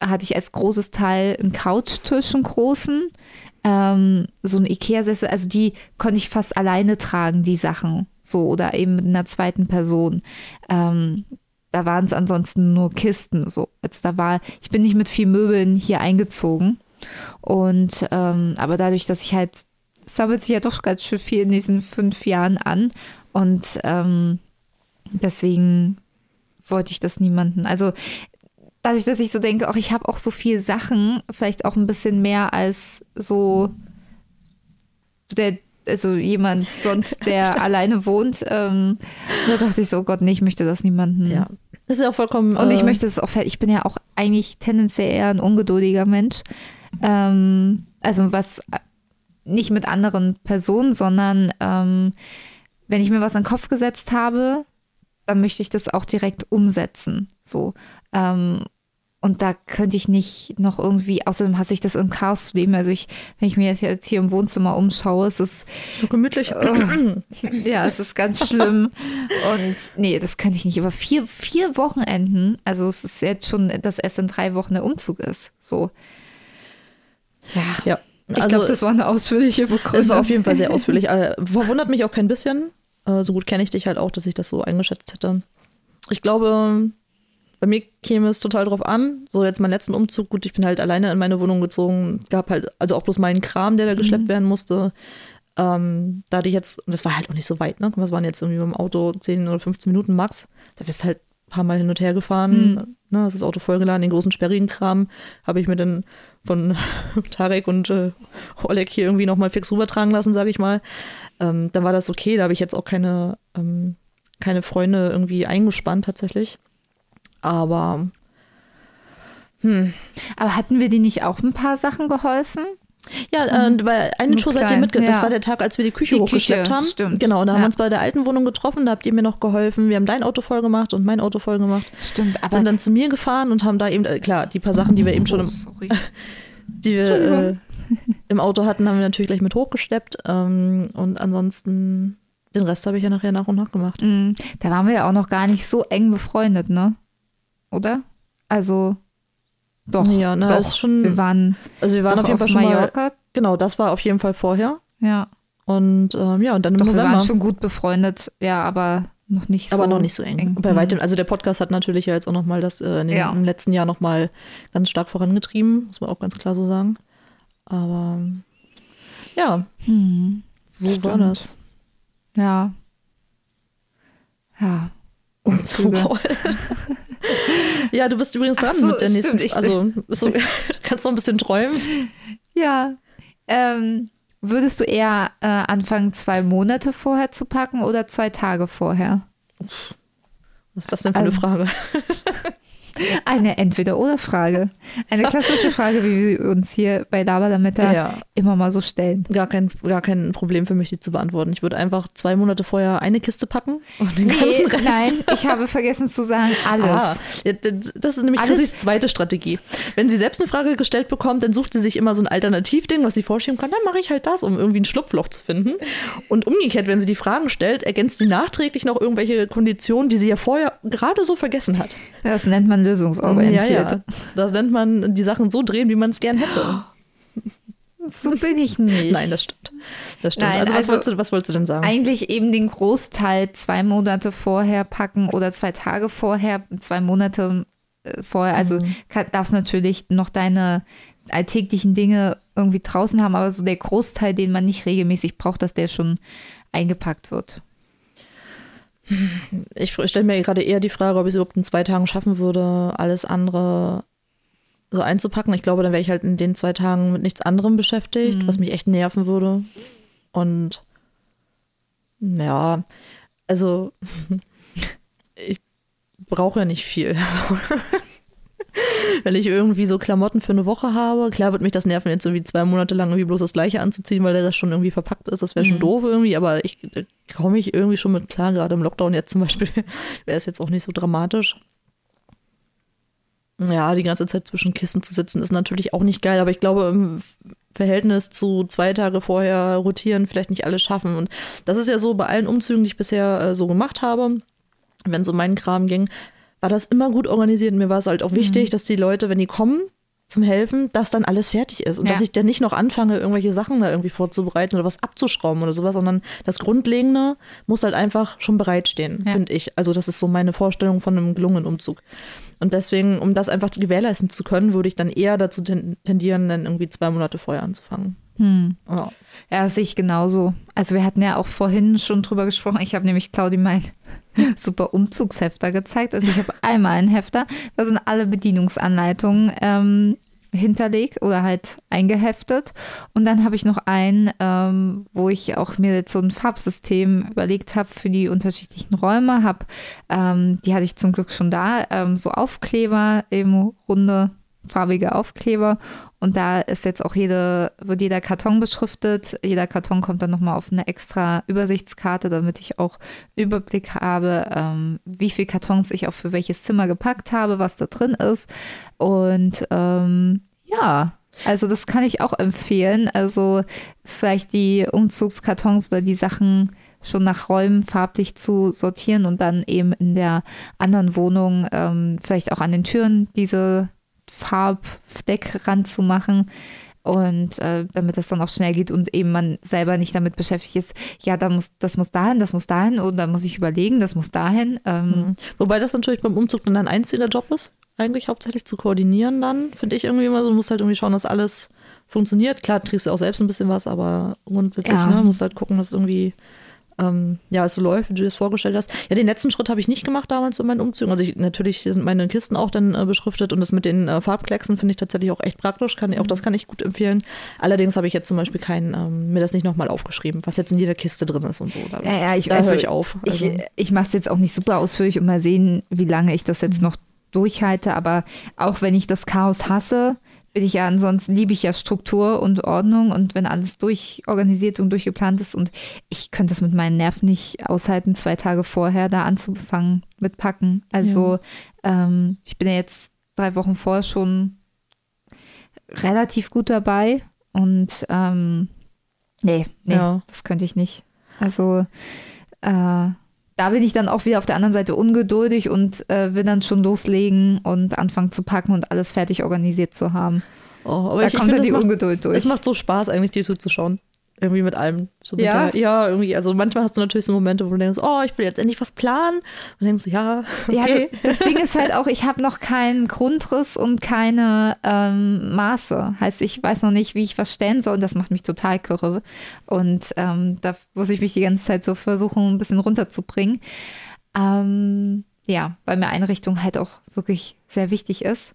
hatte ich als großes Teil einen Couchtisch, einen großen, ähm, so ein Ikea-Sessel, also die konnte ich fast alleine tragen, die Sachen so oder eben mit einer zweiten Person. Ähm, da waren es ansonsten nur Kisten so. Also da war, ich bin nicht mit viel Möbeln hier eingezogen. Und ähm, aber dadurch, dass ich halt, sammelt sich ja doch ganz schön viel in diesen fünf Jahren an. Und ähm, deswegen wollte ich das niemanden. Also dadurch, dass ich so denke, auch ich habe auch so viele Sachen, vielleicht auch ein bisschen mehr als so der also jemand sonst, der alleine wohnt. Ähm, da dachte ich so, oh Gott, nee, ich möchte das niemanden. Ja. Das ist auch vollkommen. Und ich äh, möchte es auch, ich bin ja auch eigentlich tendenziell eher ein ungeduldiger Mensch. Ähm, also was nicht mit anderen Personen, sondern ähm, wenn ich mir was in den Kopf gesetzt habe, dann möchte ich das auch direkt umsetzen. So. Ähm, und da könnte ich nicht noch irgendwie, außerdem hasse ich das im Chaos zu leben. Also ich, wenn ich mir jetzt hier im Wohnzimmer umschaue, es ist so gemütlich. Oh, ja, es ist ganz schlimm. Und nee, das könnte ich nicht. Aber vier, vier Wochenenden, also es ist jetzt schon, dass erst in drei Wochen der Umzug ist. So. Ja. ja. Ich also, glaube, das war eine ausführliche Begründung. Es war auf jeden Fall sehr ausführlich. Äh, verwundert mich auch kein bisschen. Äh, so gut kenne ich dich halt auch, dass ich das so eingeschätzt hätte. Ich glaube, bei mir käme es total drauf an. So jetzt meinen letzten Umzug, gut, ich bin halt alleine in meine Wohnung gezogen, gab halt also auch bloß meinen Kram, der da geschleppt mhm. werden musste. Ähm, da hatte ich jetzt, und das war halt auch nicht so weit, ne? Was waren jetzt irgendwie mit dem Auto 10 oder 15 Minuten max? Da bist du halt ein paar Mal hin und her gefahren, mhm. ne? Das ist das Auto vollgeladen, den großen sperrigen Kram habe ich mir dann von Tarek und äh, Oleg hier irgendwie nochmal fix rübertragen lassen, sage ich mal. Ähm, dann war das okay, da habe ich jetzt auch keine, ähm, keine Freunde irgendwie eingespannt tatsächlich. Aber hm. Aber hatten wir dir nicht auch ein paar Sachen geholfen? Ja, äh, bei einer Tour seid ihr mitgegangen. Ja. Das war der Tag, als wir die Küche die hochgeschleppt Küche, haben. Stimmt. Genau, da haben wir uns bei der alten Wohnung getroffen, da habt ihr mir noch geholfen. Wir haben dein Auto voll gemacht und mein Auto voll gemacht. Stimmt, aber. Sind dann zu mir gefahren und haben da eben, äh, klar, die paar Sachen, die wir eben schon im, oh, die wir äh, im Auto hatten, haben wir natürlich gleich mit hochgeschleppt. Ähm, und ansonsten, den Rest habe ich ja nachher nach und nach gemacht. Mm, da waren wir ja auch noch gar nicht so eng befreundet, ne? Oder? Also doch. Ja, na, doch. ist schon. Wir waren, also wir waren auf jeden Fall schon Mallorca. Mal, genau, das war auf jeden Fall vorher. Ja. Und ähm, ja, und dann im doch, November. wir waren schon gut befreundet, ja, aber noch nicht so. Aber noch nicht so eng. eng. Bei weitem, mhm. also der Podcast hat natürlich ja jetzt auch nochmal das äh, in den, ja. im letzten Jahr nochmal ganz stark vorangetrieben, muss man auch ganz klar so sagen. Aber ja, hm. so Stimmt. war das. Ja. Ja. Umzüge. ja, du bist übrigens dran so, mit der nächsten. Stimmt, also so, kannst noch ein bisschen träumen. Ja. Ähm, würdest du eher äh, anfangen, zwei Monate vorher zu packen oder zwei Tage vorher? Was ist das denn für also, eine Frage? eine Entweder-Oder-Frage. Eine klassische Frage, wie wir uns hier bei Laberlametta ja. immer mal so stellen. Gar kein, gar kein Problem für mich, die zu beantworten. Ich würde einfach zwei Monate vorher eine Kiste packen und den nee, ganzen Rest. Nein, ich habe vergessen zu sagen, alles. Ah, das ist nämlich Chrissys zweite Strategie. Wenn sie selbst eine Frage gestellt bekommt, dann sucht sie sich immer so ein Alternativding, was sie vorschieben kann. Dann mache ich halt das, um irgendwie ein Schlupfloch zu finden. Und umgekehrt, wenn sie die Fragen stellt, ergänzt sie nachträglich noch irgendwelche Konditionen, die sie ja vorher gerade so vergessen hat. Das nennt man lösungsorientiert. Ja, ja. Das nennt man die Sachen so drehen, wie man es gern hätte. So bin ich nicht. Nein, das stimmt. Das stimmt. Nein, also, was, also wolltest du, was wolltest du denn sagen? Eigentlich eben den Großteil zwei Monate vorher packen oder zwei Tage vorher, zwei Monate äh, vorher. Also mhm. darfst natürlich noch deine alltäglichen Dinge irgendwie draußen haben, aber so der Großteil, den man nicht regelmäßig braucht, dass der schon eingepackt wird. Ich stelle mir gerade eher die Frage, ob ich es überhaupt in zwei Tagen schaffen würde, alles andere so einzupacken. Ich glaube, dann wäre ich halt in den zwei Tagen mit nichts anderem beschäftigt, mhm. was mich echt nerven würde. Und ja, also ich brauche ja nicht viel. Also, wenn ich irgendwie so Klamotten für eine Woche habe, klar wird mich das nerven, jetzt irgendwie zwei Monate lang irgendwie bloß das gleiche anzuziehen, weil der das schon irgendwie verpackt ist. Das wäre schon mhm. doof irgendwie, aber ich komme ich irgendwie schon mit klar, gerade im Lockdown jetzt zum Beispiel, wäre es jetzt auch nicht so dramatisch. Ja, die ganze Zeit zwischen Kissen zu sitzen ist natürlich auch nicht geil, aber ich glaube, im Verhältnis zu zwei Tage vorher rotieren vielleicht nicht alles schaffen. Und das ist ja so bei allen Umzügen, die ich bisher äh, so gemacht habe, wenn es um meinen Kram ging, war das immer gut organisiert. Mir war es halt auch wichtig, mhm. dass die Leute, wenn die kommen, zum Helfen, dass dann alles fertig ist und ja. dass ich dann nicht noch anfange, irgendwelche Sachen da irgendwie vorzubereiten oder was abzuschrauben oder sowas, sondern das Grundlegende muss halt einfach schon bereitstehen, ja. finde ich. Also das ist so meine Vorstellung von einem gelungenen Umzug. Und deswegen, um das einfach gewährleisten zu können, würde ich dann eher dazu tendieren, dann irgendwie zwei Monate vorher anzufangen. Hm. Ja. ja, sehe ich genauso. Also wir hatten ja auch vorhin schon drüber gesprochen. Ich habe nämlich Claudi mein super Umzugshefter gezeigt. Also ich habe einmal einen Hefter, da sind alle Bedienungsanleitungen ähm, hinterlegt oder halt eingeheftet. Und dann habe ich noch einen, ähm, wo ich auch mir jetzt so ein Farbsystem überlegt habe für die unterschiedlichen Räume. Hab, ähm, die hatte ich zum Glück schon da, ähm, so Aufkleber, eben runde farbige Aufkleber und da ist jetzt auch jede, wird jeder Karton beschriftet. Jeder Karton kommt dann nochmal auf eine extra Übersichtskarte, damit ich auch Überblick habe, ähm, wie viele Kartons ich auch für welches Zimmer gepackt habe, was da drin ist. Und ähm, ja, also das kann ich auch empfehlen. Also vielleicht die Umzugskartons oder die Sachen schon nach Räumen farblich zu sortieren und dann eben in der anderen Wohnung ähm, vielleicht auch an den Türen diese Farbfleck ranzumachen. Und äh, damit das dann auch schnell geht und eben man selber nicht damit beschäftigt ist, ja, da muss, das muss dahin, das muss dahin und dann muss ich überlegen, das muss dahin. Ähm. Mhm. Wobei das natürlich beim Umzug dann ein einziger Job ist, eigentlich hauptsächlich zu koordinieren dann, finde ich irgendwie immer so. Du musst halt irgendwie schauen, dass alles funktioniert. Klar, kriegst du auch selbst ein bisschen was, aber grundsätzlich, ja. ne, musst halt gucken, dass irgendwie ähm, ja, es so läuft, wie du das vorgestellt hast. Ja, den letzten Schritt habe ich nicht gemacht damals bei meinen Umzügen. Also ich, natürlich sind meine Kisten auch dann äh, beschriftet und das mit den äh, Farbklecksen finde ich tatsächlich auch echt praktisch. Kann, auch das kann ich gut empfehlen. Allerdings habe ich jetzt zum Beispiel kein, ähm, mir das nicht nochmal aufgeschrieben, was jetzt in jeder Kiste drin ist und so. Da, ja, ja, ich, da also, höre ich auf. Also. Ich, ich mache es jetzt auch nicht super ausführlich und mal sehen, wie lange ich das jetzt mhm. noch durchhalte. Aber auch wenn ich das Chaos hasse, bin ich ja ansonsten, liebe ich ja Struktur und Ordnung und wenn alles durchorganisiert und durchgeplant ist und ich könnte es mit meinen Nerven nicht aushalten, zwei Tage vorher da anzufangen mit Packen. Also ja. ähm, ich bin ja jetzt drei Wochen vorher schon relativ gut dabei und ähm, nee, nee, ja. das könnte ich nicht. Also äh, da bin ich dann auch wieder auf der anderen Seite ungeduldig und äh, will dann schon loslegen und anfangen zu packen und alles fertig organisiert zu haben. Oh, aber da ich, kommt ich dann die macht, Ungeduld durch. Es macht so Spaß, eigentlich dir zuzuschauen. Irgendwie mit allem. So mit ja? Der, ja, irgendwie. Also manchmal hast du natürlich so Momente, wo du denkst, oh, ich will jetzt endlich was planen. Und denkst, ja, okay. Ja, das Ding ist halt auch, ich habe noch keinen Grundriss und keine ähm, Maße. Heißt, ich weiß noch nicht, wie ich was stellen soll und das macht mich total kirre. Und ähm, da muss ich mich die ganze Zeit so versuchen, ein bisschen runterzubringen. Ähm, ja, weil mir Einrichtung halt auch wirklich sehr wichtig ist.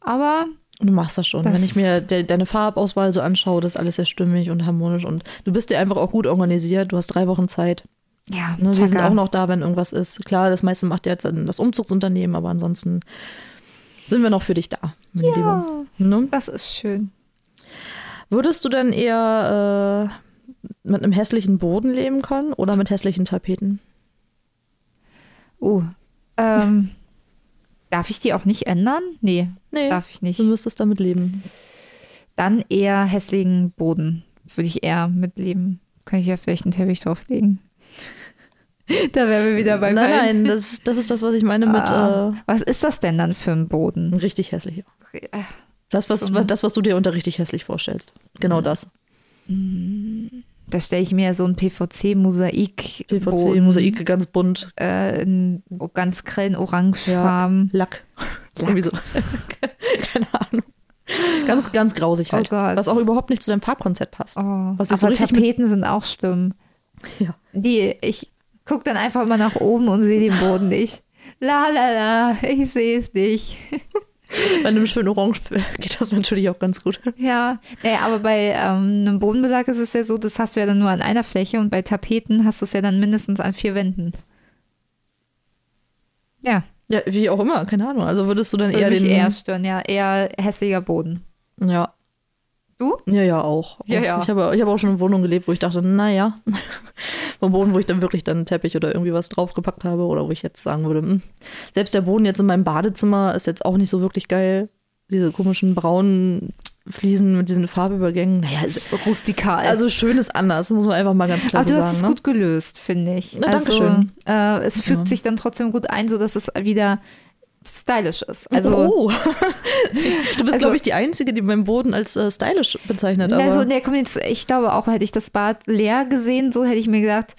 Aber Du machst das schon. Das Wenn ich mir de deine Farbauswahl so anschaue, das ist alles sehr stimmig und harmonisch und du bist dir einfach auch gut organisiert. Du hast drei Wochen Zeit. Ja, ne, wir sind auch noch da, wenn irgendwas ist. Klar, das meiste macht jetzt das Umzugsunternehmen, aber ansonsten sind wir noch für dich da, meine ja, Liebe. Ne? Das ist schön. Würdest du denn eher äh, mit einem hässlichen Boden leben können oder mit hässlichen Tapeten? Oh, ähm, darf ich die auch nicht ändern? Nee, nee, darf ich nicht. Du müsstest damit leben. Dann eher hässlichen Boden. Würde ich eher mitleben. Könnte ich ja vielleicht einen Teppich drauflegen. da wären wir wieder beim Nein, nein, das, das ist das, was ich meine mit. Ah, äh, was ist das denn dann für ein Boden? Richtig hässlich. Das was, so. das, was du dir unter richtig hässlich vorstellst. Genau das. Da stelle ich mir so ein PVC-Mosaik. PVC-Mosaik, ganz bunt. Äh, in ganz grellen Orangefarben. Ja, Lack. Lack. So. Keine Ahnung. Ganz, ganz grausig halt. Oh was auch überhaupt nicht zu deinem Farbkonzept passt. Oh, was aber so Tapeten sind auch schlimm. Ja. Die, ich gucke dann einfach mal nach oben und sehe den Boden nicht. La la la, ich sehe es nicht. Bei einem schönen Orange geht das natürlich auch ganz gut. Ja, naja, aber bei ähm, einem Bodenbelag ist es ja so, das hast du ja dann nur an einer Fläche und bei Tapeten hast du es ja dann mindestens an vier Wänden. Ja. Ja, wie auch immer, keine Ahnung. Also würdest du dann Würde eher mich den. eher stören, ja. Eher hässlicher Boden. Ja. Du? Ja, ja, auch. Ja, ja. Ich habe, ich habe auch schon in Wohnungen gelebt, wo ich dachte, naja, vom Boden, wo ich dann wirklich dann einen Teppich oder irgendwie was draufgepackt habe oder wo ich jetzt sagen würde, mh. Hm, selbst der Boden jetzt in meinem Badezimmer ist jetzt auch nicht so wirklich geil. Diese komischen braunen Fliesen mit diesen Farbübergängen. Naja, ist so rustikal. Also schön ist anders, muss man einfach mal ganz klar Aber so du sagen. hast es ne? gut gelöst, finde ich. Na, also, Dankeschön. Äh, es fügt ja. sich dann trotzdem gut ein, sodass es wieder stylisch ist. Also, oh. du bist, also, glaube ich, die Einzige, die meinen Boden als äh, stylisch bezeichnet. Aber. Also, nee, komm jetzt, ich glaube auch, hätte ich das Bad leer gesehen, so hätte ich mir gedacht,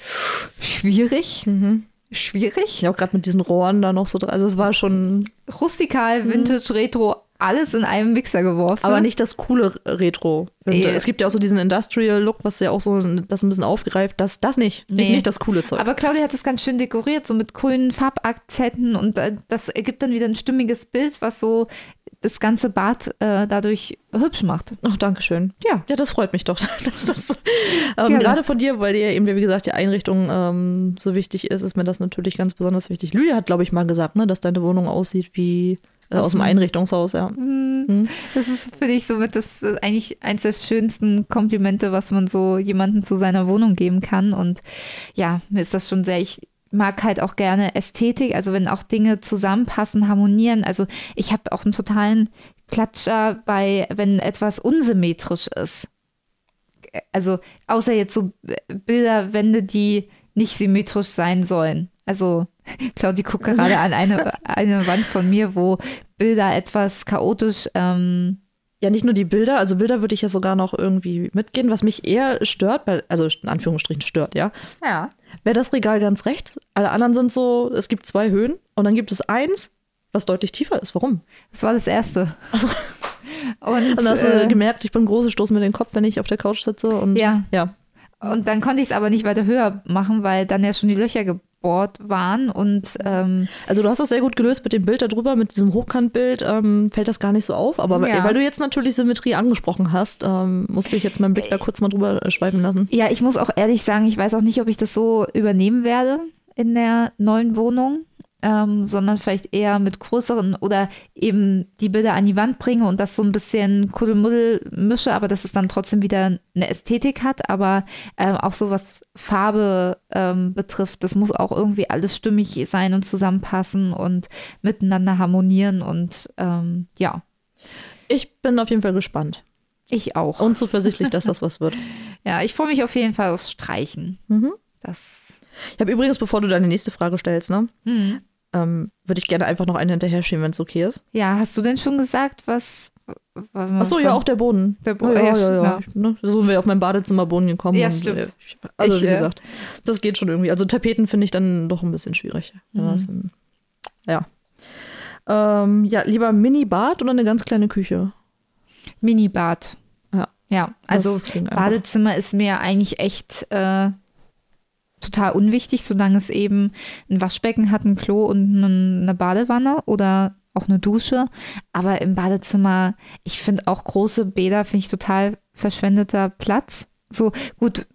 schwierig. Mhm. Schwierig. Ja, auch gerade mit diesen Rohren da noch so drin. Also es war schon rustikal. Vintage, mhm. Retro, alles in einem Mixer geworfen. Aber nicht das coole Retro. Nee. Es gibt ja auch so diesen Industrial-Look, was ja auch so das ein bisschen aufgreift. Das, das nicht. Nee. Nicht das coole Zeug. Aber Claudia hat es ganz schön dekoriert, so mit grünen Farbakzenten und äh, das ergibt dann wieder ein stimmiges Bild, was so das ganze Bad äh, dadurch hübsch macht. Ach, danke schön. Ja. Ja, das freut mich doch. Dass das, ähm, gerade von dir, weil dir eben, wie gesagt, die Einrichtung ähm, so wichtig ist, ist mir das natürlich ganz besonders wichtig. Lydia hat, glaube ich, mal gesagt, ne, dass deine Wohnung aussieht wie äh, aus dem Einrichtungshaus, ja. Mhm. Das ist, finde ich, somit das äh, eigentlich eins der schönsten Komplimente, was man so jemandem zu seiner Wohnung geben kann. Und ja, mir ist das schon sehr, ich mag halt auch gerne Ästhetik, also wenn auch Dinge zusammenpassen, harmonieren. Also ich habe auch einen totalen Klatscher bei, wenn etwas unsymmetrisch ist. Also außer jetzt so Bilderwände, die nicht symmetrisch sein sollen. Also Claudi guckt gerade an eine, eine Wand von mir, wo Bilder etwas chaotisch. Ähm, ja, nicht nur die Bilder, also Bilder würde ich ja sogar noch irgendwie mitgehen. Was mich eher stört, also in Anführungsstrichen stört, ja. Ja. Wäre das Regal ganz rechts. Alle anderen sind so, es gibt zwei Höhen und dann gibt es eins, was deutlich tiefer ist. Warum? Das war das erste. Also, und, und hast du äh, gemerkt, ich bin große Stoß mit dem Kopf, wenn ich auf der Couch sitze. Und, ja. ja. Und dann konnte ich es aber nicht weiter höher machen, weil dann ja schon die Löcher gebohrt waren. Und ähm, also du hast das sehr gut gelöst mit dem Bild darüber, mit diesem Hochkantbild ähm, fällt das gar nicht so auf. Aber ja. weil du jetzt natürlich Symmetrie angesprochen hast, ähm, musste ich jetzt meinen Blick da kurz mal drüber äh, schweifen lassen. Ja, ich muss auch ehrlich sagen, ich weiß auch nicht, ob ich das so übernehmen werde in der neuen Wohnung ähm, sondern vielleicht eher mit größeren oder eben die Bilder an die Wand bringe und das so ein bisschen Kuddelmuddel mische, aber dass es dann trotzdem wieder eine Ästhetik hat, aber ähm, auch so was Farbe ähm, betrifft, das muss auch irgendwie alles stimmig sein und zusammenpassen und miteinander harmonieren und ähm, ja. Ich bin auf jeden Fall gespannt. Ich auch. Und zuversichtlich, dass das was wird. Ja, ich freue mich auf jeden Fall aufs Streichen. Mhm. Das ich habe übrigens, bevor du deine nächste Frage stellst, ne, mhm ähm, würde ich gerne einfach noch einen hinterher schieben, wenn es okay ist. Ja, hast du denn schon gesagt, was. was Achso, ja, auch der Boden. Der Boden, ja, ja, ja. ja, ja. Ich, ne, so sind wir auf meinem Badezimmerboden gekommen. Ja, und, stimmt. Äh, also, ich, wie gesagt, das geht schon irgendwie. Also, Tapeten finde ich dann doch ein bisschen schwierig. Mhm. Ja. Ähm, ja, lieber Mini-Bad oder eine ganz kleine Küche? Mini-Bad. Ja. Ja, also Badezimmer ist mir eigentlich echt. Äh, total unwichtig, solange es eben ein Waschbecken hat, ein Klo und eine Badewanne oder auch eine Dusche. Aber im Badezimmer, ich finde auch große Bäder, finde ich total verschwendeter Platz. So gut,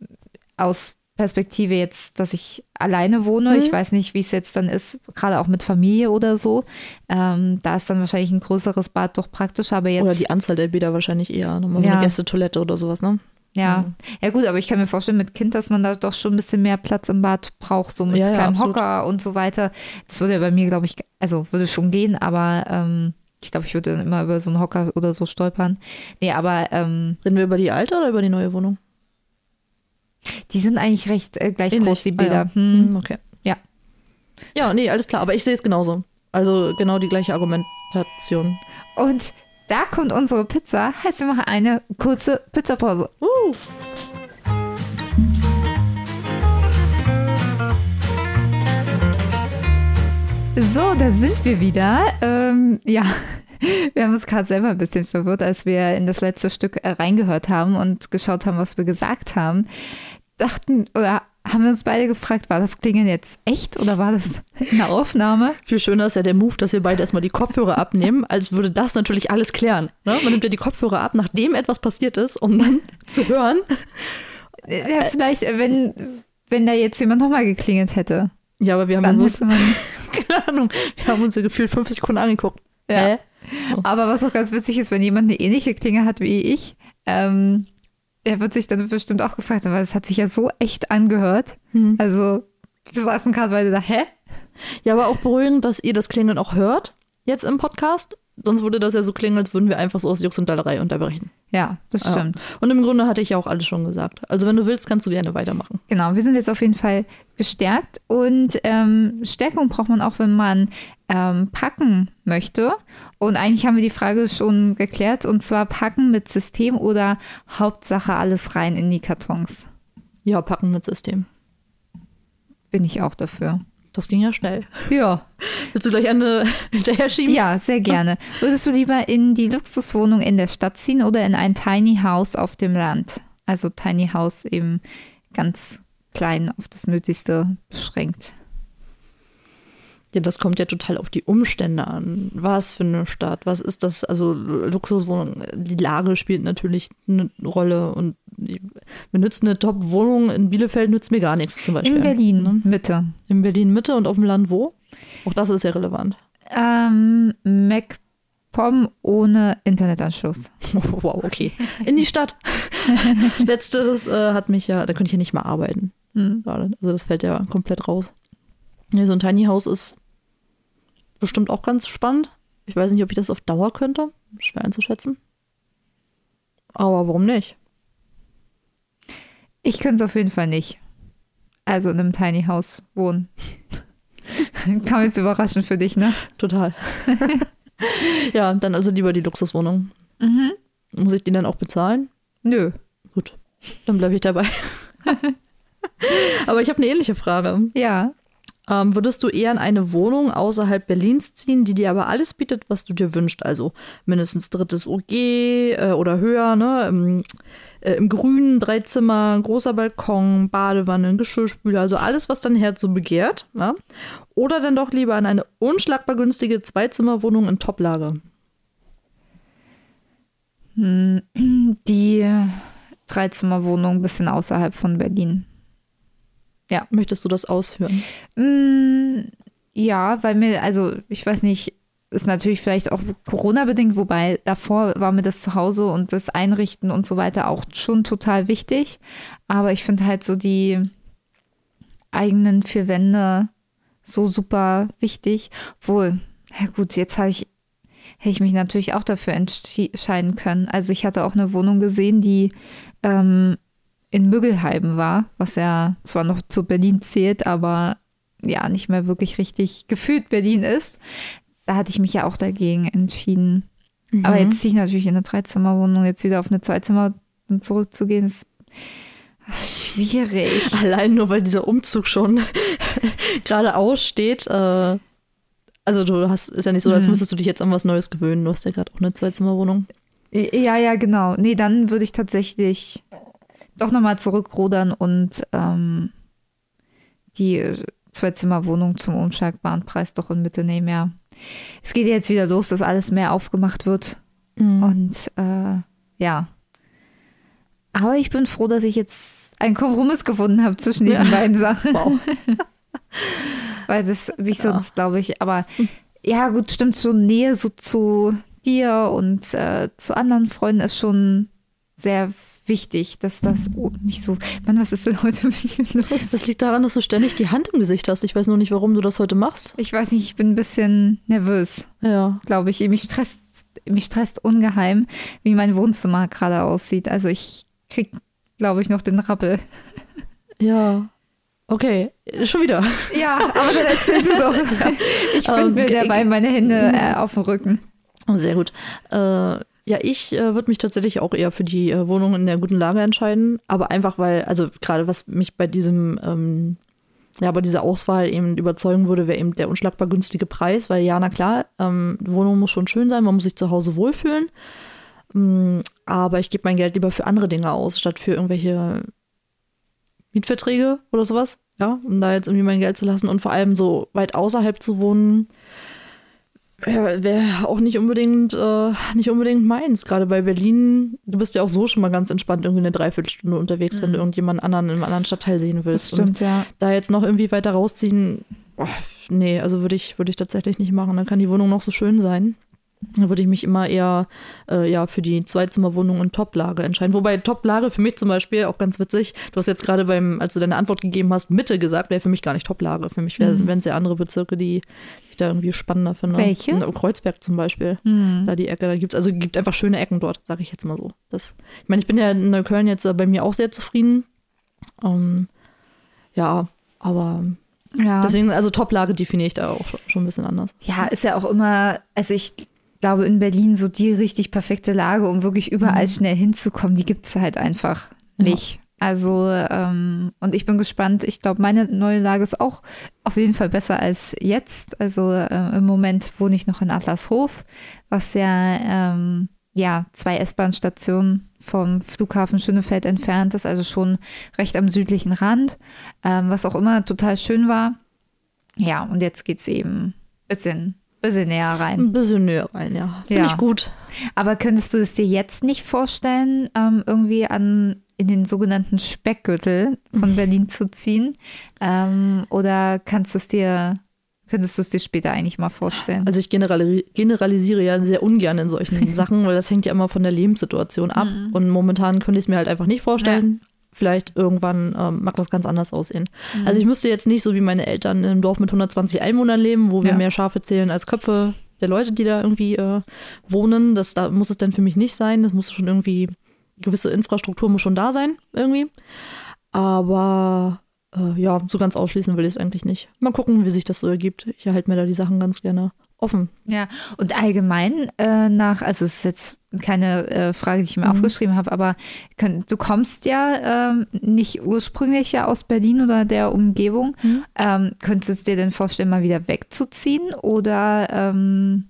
aus Perspektive jetzt, dass ich alleine wohne. Mhm. Ich weiß nicht, wie es jetzt dann ist, gerade auch mit Familie oder so. Ähm, da ist dann wahrscheinlich ein größeres Bad doch praktischer, aber jetzt. Oder die Anzahl der Bäder wahrscheinlich eher. Nochmal so ja. eine Gästetoilette oder sowas, ne? Ja. ja, gut, aber ich kann mir vorstellen, mit Kind, dass man da doch schon ein bisschen mehr Platz im Bad braucht, so mit ja, kleinem ja, Hocker und so weiter. Das würde ja bei mir, glaube ich, also würde schon gehen, aber ähm, ich glaube, ich würde dann immer über so einen Hocker oder so stolpern. Nee, aber. Ähm, Reden wir über die alte oder über die neue Wohnung? Die sind eigentlich recht äh, gleich Ähnlich. groß, die Bilder. Ah, ja. Hm. hm. Okay. Ja. Ja, nee, alles klar. Aber ich sehe es genauso. Also genau die gleiche Argumentation. Und da kommt unsere Pizza. Heißt, wir machen eine kurze Pizzapause. Uh. So, da sind wir wieder. Ähm, ja, wir haben uns gerade selber ein bisschen verwirrt, als wir in das letzte Stück äh, reingehört haben und geschaut haben, was wir gesagt haben. Dachten oder haben wir uns beide gefragt, war das Klingeln jetzt echt oder war das eine Aufnahme? Viel schöner ist ja der Move, dass wir beide erstmal die Kopfhörer abnehmen, als würde das natürlich alles klären. Ne? Man nimmt ja die Kopfhörer ab, nachdem etwas passiert ist, um dann zu hören. Ja, vielleicht, wenn, wenn da jetzt jemand nochmal geklingelt hätte. Ja, aber wir haben uns, man... keine Ahnung, wir haben uns ja gefühlt fünf Sekunden angeguckt. Ja. Äh? Oh. Aber was auch ganz witzig ist, wenn jemand eine ähnliche Klinge hat wie ich, ähm, der wird sich dann bestimmt auch gefragt haben, weil es hat sich ja so echt angehört. Hm. Also, wir saßen gerade beide da, hä? Ja, aber auch beruhigend, dass ihr das Klingeln auch hört, jetzt im Podcast. Sonst würde das ja so klingen, als würden wir einfach so aus Jux und Dallerei unterbrechen. Ja, das stimmt. Ja. Und im Grunde hatte ich ja auch alles schon gesagt. Also wenn du willst, kannst du gerne weitermachen. Genau, wir sind jetzt auf jeden Fall gestärkt. Und ähm, Stärkung braucht man auch, wenn man ähm, packen möchte. Und eigentlich haben wir die Frage schon geklärt. Und zwar packen mit System oder Hauptsache alles rein in die Kartons. Ja, packen mit System. Bin ich auch dafür. Das ging ja schnell. Ja. Willst du gleich eine hinterher schieben? Ja, sehr gerne. Würdest du lieber in die Luxuswohnung in der Stadt ziehen oder in ein Tiny House auf dem Land? Also Tiny House eben ganz klein auf das Nötigste beschränkt. Ja, das kommt ja total auf die Umstände an. Was für eine Stadt? Was ist das? Also Luxuswohnung, die Lage spielt natürlich eine Rolle und mir nützt eine Top-Wohnung in Bielefeld nützt mir gar nichts zum Beispiel. In Berlin ne? Mitte. In Berlin Mitte und auf dem Land wo? Auch das ist ja relevant. Ähm, MacPom ohne Internetanschluss. Wow, okay. In die Stadt. Letzteres äh, hat mich ja, da könnte ich ja nicht mal arbeiten. Hm. Also das fällt ja komplett raus. Nee, so ein Tiny House ist bestimmt auch ganz spannend. Ich weiß nicht, ob ich das auf Dauer könnte. Schwer einzuschätzen. Aber warum nicht? Ich könnte es auf jeden Fall nicht. Also in einem Tiny House wohnen. Kam jetzt überraschend für dich, ne? Total. ja, dann also lieber die Luxuswohnung. Mhm. Muss ich die dann auch bezahlen? Nö. Gut, dann bleibe ich dabei. Aber ich habe eine ähnliche Frage. Ja. Ähm, würdest du eher in eine Wohnung außerhalb Berlins ziehen, die dir aber alles bietet, was du dir wünschst? Also mindestens drittes OG äh, oder höher, ne? Im, äh, Im Grünen drei Zimmer, großer Balkon, Badewanne, Geschirrspüler, also alles, was dein Herz so begehrt. Ja? Oder dann doch lieber in eine unschlagbar günstige Zweizimmerwohnung in Toplage? Hm, die Dreizimmerwohnung ein bisschen außerhalb von Berlin. Ja. Möchtest du das ausführen? Mm, ja, weil mir, also ich weiß nicht, ist natürlich vielleicht auch Corona-bedingt, wobei davor war mir das Zuhause und das Einrichten und so weiter auch schon total wichtig. Aber ich finde halt so die eigenen vier Wände so super wichtig. Wohl, ja gut, jetzt habe ich, hätte ich mich natürlich auch dafür entscheiden können. Also ich hatte auch eine Wohnung gesehen, die ähm, in Müggelheim war, was ja zwar noch zu Berlin zählt, aber ja nicht mehr wirklich richtig gefühlt Berlin ist. Da hatte ich mich ja auch dagegen entschieden. Mhm. Aber jetzt ziehe ich natürlich in eine Dreizimmerwohnung, jetzt wieder auf eine Zweizimmer zurückzugehen, ist schwierig. Allein nur, weil dieser Umzug schon gerade aussteht. Äh, also du hast, ist ja nicht so, als mhm. müsstest du dich jetzt an was Neues gewöhnen. Du hast ja gerade auch eine Zweizimmerwohnung. Ja, ja, genau. Nee, dann würde ich tatsächlich doch nochmal zurückrudern und ähm, die Zwei-Zimmer-Wohnung zum unschlagbaren Preis doch in Mitte nehmen, ja. Es geht jetzt wieder los, dass alles mehr aufgemacht wird. Mhm. Und äh, ja. Aber ich bin froh, dass ich jetzt einen Kompromiss gefunden habe zwischen diesen ja. beiden Sachen. Wow. Weil das, wie ja. sonst, glaube ich, aber ja, gut, stimmt schon, Nähe so zu dir und äh, zu anderen Freunden ist schon sehr wichtig, dass das oh, nicht so. Mann, was ist denn heute mit mir los? Das liegt daran, dass du ständig die Hand im Gesicht hast. Ich weiß nur nicht, warum du das heute machst. Ich weiß nicht, ich bin ein bisschen nervös. Ja. Glaube ich. Mich stresst, mich stresst ungeheim, wie mein Wohnzimmer gerade aussieht. Also ich krieg, glaube ich, noch den Rappel. Ja. Okay, schon wieder. Ja, aber dann erzähl du doch. Ich finde okay. mir dabei meine Hände äh, auf dem Rücken. Sehr gut. Äh, ja, ich äh, würde mich tatsächlich auch eher für die äh, Wohnung in der guten Lage entscheiden. Aber einfach, weil, also gerade was mich bei diesem, ähm, ja, bei dieser Auswahl eben überzeugen würde, wäre eben der unschlagbar günstige Preis. Weil ja, na klar, ähm, die Wohnung muss schon schön sein, man muss sich zu Hause wohlfühlen. Ähm, aber ich gebe mein Geld lieber für andere Dinge aus, statt für irgendwelche Mietverträge oder sowas. Ja, um da jetzt irgendwie mein Geld zu lassen und vor allem so weit außerhalb zu wohnen wäre auch nicht unbedingt, äh, nicht unbedingt meins. Gerade bei Berlin, du bist ja auch so schon mal ganz entspannt irgendwie eine Dreiviertelstunde unterwegs, mhm. wenn du mhm. irgendjemanden anderen in einem anderen Stadtteil sehen willst. Das stimmt, Und ja. Da jetzt noch irgendwie weiter rausziehen, oh, nee, also würde ich, würde ich tatsächlich nicht machen. Dann kann die Wohnung noch so schön sein. Da würde ich mich immer eher äh, ja, für die Zweizimmerwohnung in Toplage entscheiden. Wobei Toplage für mich zum Beispiel auch ganz witzig, du hast jetzt gerade beim, als du deine Antwort gegeben hast, Mitte gesagt, wäre für mich gar nicht Toplage. Für mich wären es ja andere Bezirke, die, da irgendwie spannender finde. Welche? In Kreuzberg zum Beispiel. Mhm. Da die Ecke, da gibt es, also gibt einfach schöne Ecken dort, sage ich jetzt mal so. Das, ich meine, ich bin ja in Neukölln jetzt äh, bei mir auch sehr zufrieden. Um, ähm, ja, aber ja. deswegen, also Toplage definiere ich da auch schon, schon ein bisschen anders. Ja, ist ja auch immer, also ich glaube in Berlin so die richtig perfekte Lage, um wirklich überall mhm. schnell hinzukommen, die gibt es halt einfach nicht. Ja. Also, ähm, und ich bin gespannt. Ich glaube, meine neue Lage ist auch auf jeden Fall besser als jetzt. Also äh, im Moment wohne ich noch in Atlashof, was ja, ähm, ja zwei S-Bahn-Stationen vom Flughafen Schönefeld entfernt ist, also schon recht am südlichen Rand, ähm, was auch immer total schön war. Ja, und jetzt geht es eben ein bisschen, bisschen näher rein. Ein bisschen näher rein, ja. Finde ja. ich gut. Aber könntest du es dir jetzt nicht vorstellen, ähm, irgendwie an in den sogenannten Speckgürtel von Berlin zu ziehen? Ähm, oder kannst du es dir, könntest du es dir später eigentlich mal vorstellen? Also ich generali generalisiere ja sehr ungern in solchen Sachen, weil das hängt ja immer von der Lebenssituation ab. Mhm. Und momentan könnte ich es mir halt einfach nicht vorstellen. Ja. Vielleicht irgendwann ähm, mag das ganz anders aussehen. Mhm. Also ich müsste jetzt nicht so wie meine Eltern in einem Dorf mit 120 Einwohnern leben, wo wir ja. mehr Schafe zählen als Köpfe der Leute, die da irgendwie äh, wohnen. Das da muss es dann für mich nicht sein. Das muss schon irgendwie gewisse Infrastruktur muss schon da sein, irgendwie. Aber äh, ja, so ganz ausschließen will ich es eigentlich nicht. Mal gucken, wie sich das so ergibt. Ich erhalte mir da die Sachen ganz gerne offen. Ja, und allgemein äh, nach, also es ist jetzt keine äh, Frage, die ich mir mhm. aufgeschrieben habe, aber kann, du kommst ja ähm, nicht ursprünglich ja aus Berlin oder der Umgebung. Mhm. Ähm, könntest du dir denn vorstellen, mal wieder wegzuziehen? Oder ähm,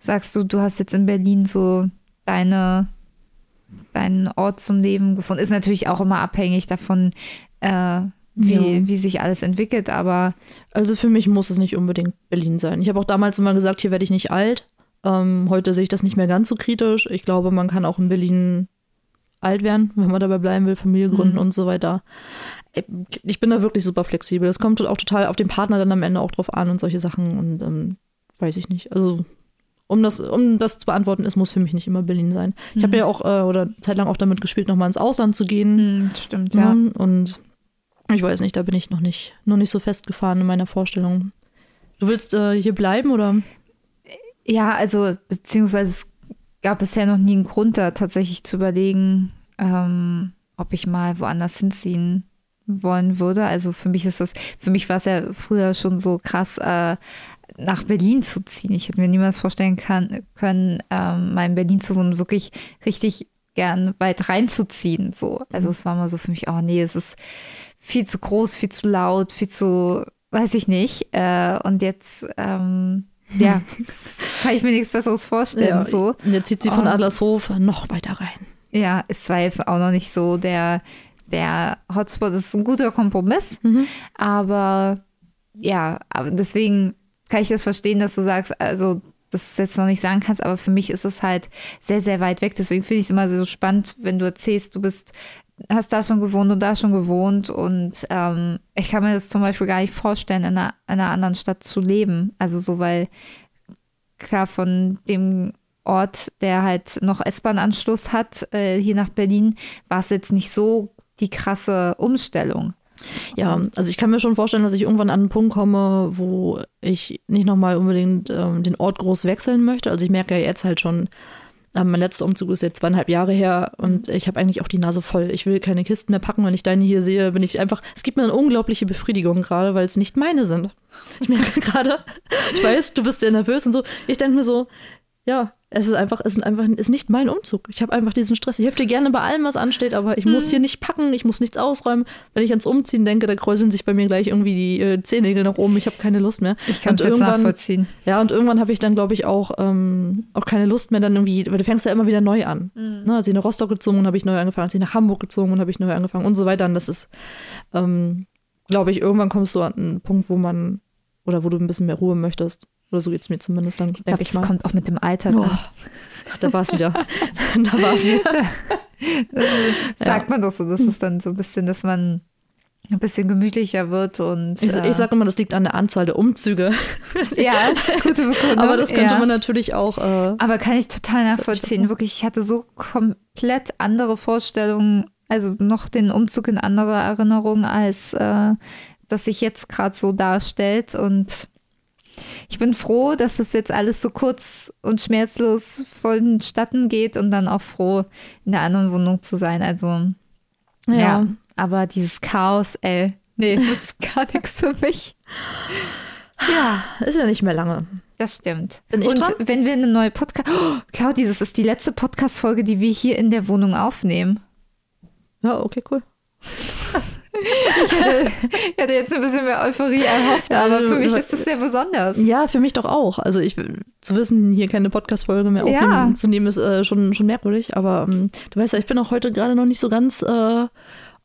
sagst du, du hast jetzt in Berlin so deine deinen Ort zum Leben gefunden. Ist natürlich auch immer abhängig davon, äh, wie, ja. wie sich alles entwickelt, aber. Also für mich muss es nicht unbedingt Berlin sein. Ich habe auch damals immer gesagt, hier werde ich nicht alt. Ähm, heute sehe ich das nicht mehr ganz so kritisch. Ich glaube, man kann auch in Berlin alt werden, wenn man dabei bleiben will, Familie gründen mhm. und so weiter. Ich bin da wirklich super flexibel. Es kommt auch total auf den Partner dann am Ende auch drauf an und solche Sachen und ähm, weiß ich nicht. Also um das, um das zu beantworten, es muss für mich nicht immer Berlin sein. Ich habe mhm. ja auch äh, oder zeitlang auch damit gespielt, nochmal ins Ausland zu gehen. Mhm, stimmt, ja. Und ich weiß nicht, da bin ich noch nicht, noch nicht so festgefahren in meiner Vorstellung. Du willst äh, hier bleiben oder? Ja, also beziehungsweise es gab bisher noch nie einen Grund, da tatsächlich zu überlegen, ähm, ob ich mal woanders hinziehen wollen würde. Also für mich ist das, für mich war es ja früher schon so krass, äh, nach Berlin zu ziehen. Ich hätte mir niemals vorstellen kann, können, ähm, mal in Berlin zu wohnen, wirklich richtig gern weit reinzuziehen. So. Also mhm. es war mal so für mich, oh nee, es ist viel zu groß, viel zu laut, viel zu, weiß ich nicht. Äh, und jetzt, ähm, ja, kann ich mir nichts Besseres vorstellen. Ja, so. Und jetzt zieht sie von Adlershof noch weiter rein. Ja, es war jetzt auch noch nicht so der, der Hotspot. Ist ein guter Kompromiss, mhm. aber ja, aber deswegen kann ich das verstehen, dass du sagst, also das jetzt noch nicht sagen kannst, aber für mich ist es halt sehr, sehr weit weg. Deswegen finde ich es immer so spannend, wenn du erzählst, du bist hast da schon gewohnt und da schon gewohnt und ähm, ich kann mir das zum Beispiel gar nicht vorstellen, in einer, in einer anderen Stadt zu leben. Also so, weil klar von dem Ort, der halt noch S-Bahn-Anschluss hat, äh, hier nach Berlin, war es jetzt nicht so die krasse Umstellung. Ja, also ich kann mir schon vorstellen, dass ich irgendwann an einen Punkt komme, wo ich nicht nochmal unbedingt ähm, den Ort groß wechseln möchte. Also ich merke ja jetzt halt schon, ähm, mein letzter Umzug ist jetzt zweieinhalb Jahre her und ich habe eigentlich auch die Nase voll. Ich will keine Kisten mehr packen. Wenn ich deine hier sehe, bin ich einfach, es gibt mir eine unglaubliche Befriedigung gerade, weil es nicht meine sind. Ich merke gerade, ich weiß, du bist sehr nervös und so. Ich denke mir so, ja, es ist einfach, es ist einfach, ist nicht mein Umzug. Ich habe einfach diesen Stress. Ich helfe dir gerne bei allem, was ansteht, aber ich hm. muss hier nicht packen, ich muss nichts ausräumen. Wenn ich ans Umziehen denke, da kräuseln sich bei mir gleich irgendwie die äh, Zehennägel nach oben. Ich habe keine Lust mehr. Ich kann es jetzt nachvollziehen. Ja, und irgendwann habe ich dann, glaube ich, auch, ähm, auch keine Lust mehr dann irgendwie, weil du fängst ja immer wieder neu an. Mhm. Ne, als ich nach Rostock gezogen habe ich neu angefangen, als ich nach Hamburg gezogen habe ich neu angefangen und so weiter. Und das ist, ähm, glaube ich, irgendwann kommst du an einen Punkt, wo man, oder wo du ein bisschen mehr Ruhe möchtest. Oder so geht es mir zumindest dann. Ich glaube, das kommt auch mit dem Alter. Oh, da war es wieder. da war es wieder. sagt ja. man doch so, dass es dann so ein bisschen, dass man ein bisschen gemütlicher wird und. Ich, äh, ich sage immer, das liegt an der Anzahl der Umzüge. ja, gute Begründung. Aber das könnte ja. man natürlich auch. Äh, Aber kann ich total nachvollziehen. Wirklich, ich hatte so komplett andere Vorstellungen, also noch den Umzug in andere Erinnerungen, als äh, dass sich jetzt gerade so darstellt. Und ich bin froh, dass es jetzt alles so kurz und schmerzlos vonstatten geht und dann auch froh, in der anderen Wohnung zu sein. Also, ja. ja. Aber dieses Chaos, ey, nee, das ist gar nichts für mich. Ja, ist ja nicht mehr lange. Das stimmt. Bin ich und dran? wenn wir eine neue Podcast. Oh, Claudi, das ist die letzte Podcast-Folge, die wir hier in der Wohnung aufnehmen. Ja, okay, cool. Ich hätte, ich hätte, jetzt ein bisschen mehr Euphorie erhofft, aber also, für mich ist das sehr besonders. Ja, für mich doch auch. Also ich zu wissen, hier keine Podcast-Folge mehr aufnehmen ja. zu nehmen, ist äh, schon, schon merkwürdig. Aber ähm, du weißt ja, ich bin auch heute gerade noch nicht so ganz äh,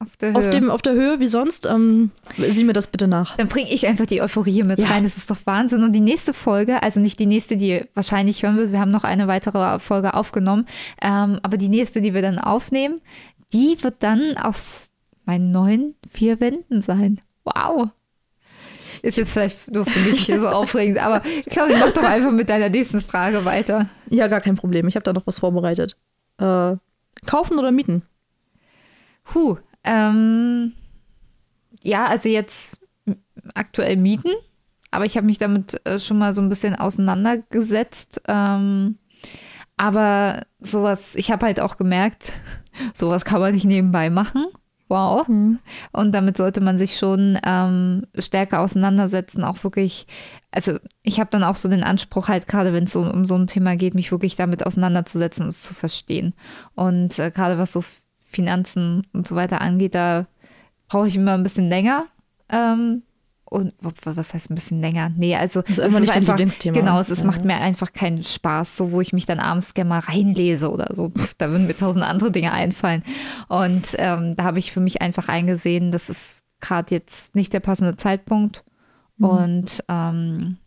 auf, der auf, dem, auf der Höhe wie sonst. Ähm, sieh mir das bitte nach. Dann bringe ich einfach die Euphorie mit ja. rein. Das ist doch Wahnsinn. Und die nächste Folge, also nicht die nächste, die wahrscheinlich hören wird, wir haben noch eine weitere Folge aufgenommen, ähm, aber die nächste, die wir dann aufnehmen, die wird dann aus meinen neuen vier Wänden sein. Wow. Ist jetzt vielleicht nur für mich so aufregend, aber Claudia, mach doch einfach mit deiner nächsten Frage weiter. Ja, gar kein Problem. Ich habe da noch was vorbereitet. Äh, kaufen oder mieten? Huh, ähm, ja, also jetzt aktuell mieten, aber ich habe mich damit äh, schon mal so ein bisschen auseinandergesetzt. Ähm, aber sowas, ich habe halt auch gemerkt, sowas kann man nicht nebenbei machen. Wow. Mhm. Und damit sollte man sich schon ähm, stärker auseinandersetzen, auch wirklich. Also ich habe dann auch so den Anspruch halt, gerade wenn es so, um so ein Thema geht, mich wirklich damit auseinanderzusetzen und es zu verstehen. Und äh, gerade was so Finanzen und so weiter angeht, da brauche ich immer ein bisschen länger. Ähm, und was heißt ein bisschen länger? Nee, also das ist es ist einfach, genau, es ist, macht mir einfach keinen Spaß, so wo ich mich dann abends gerne mal reinlese oder so. Da würden mir tausend andere Dinge einfallen. Und ähm, da habe ich für mich einfach eingesehen, das ist gerade jetzt nicht der passende Zeitpunkt. Mhm. Und ähm,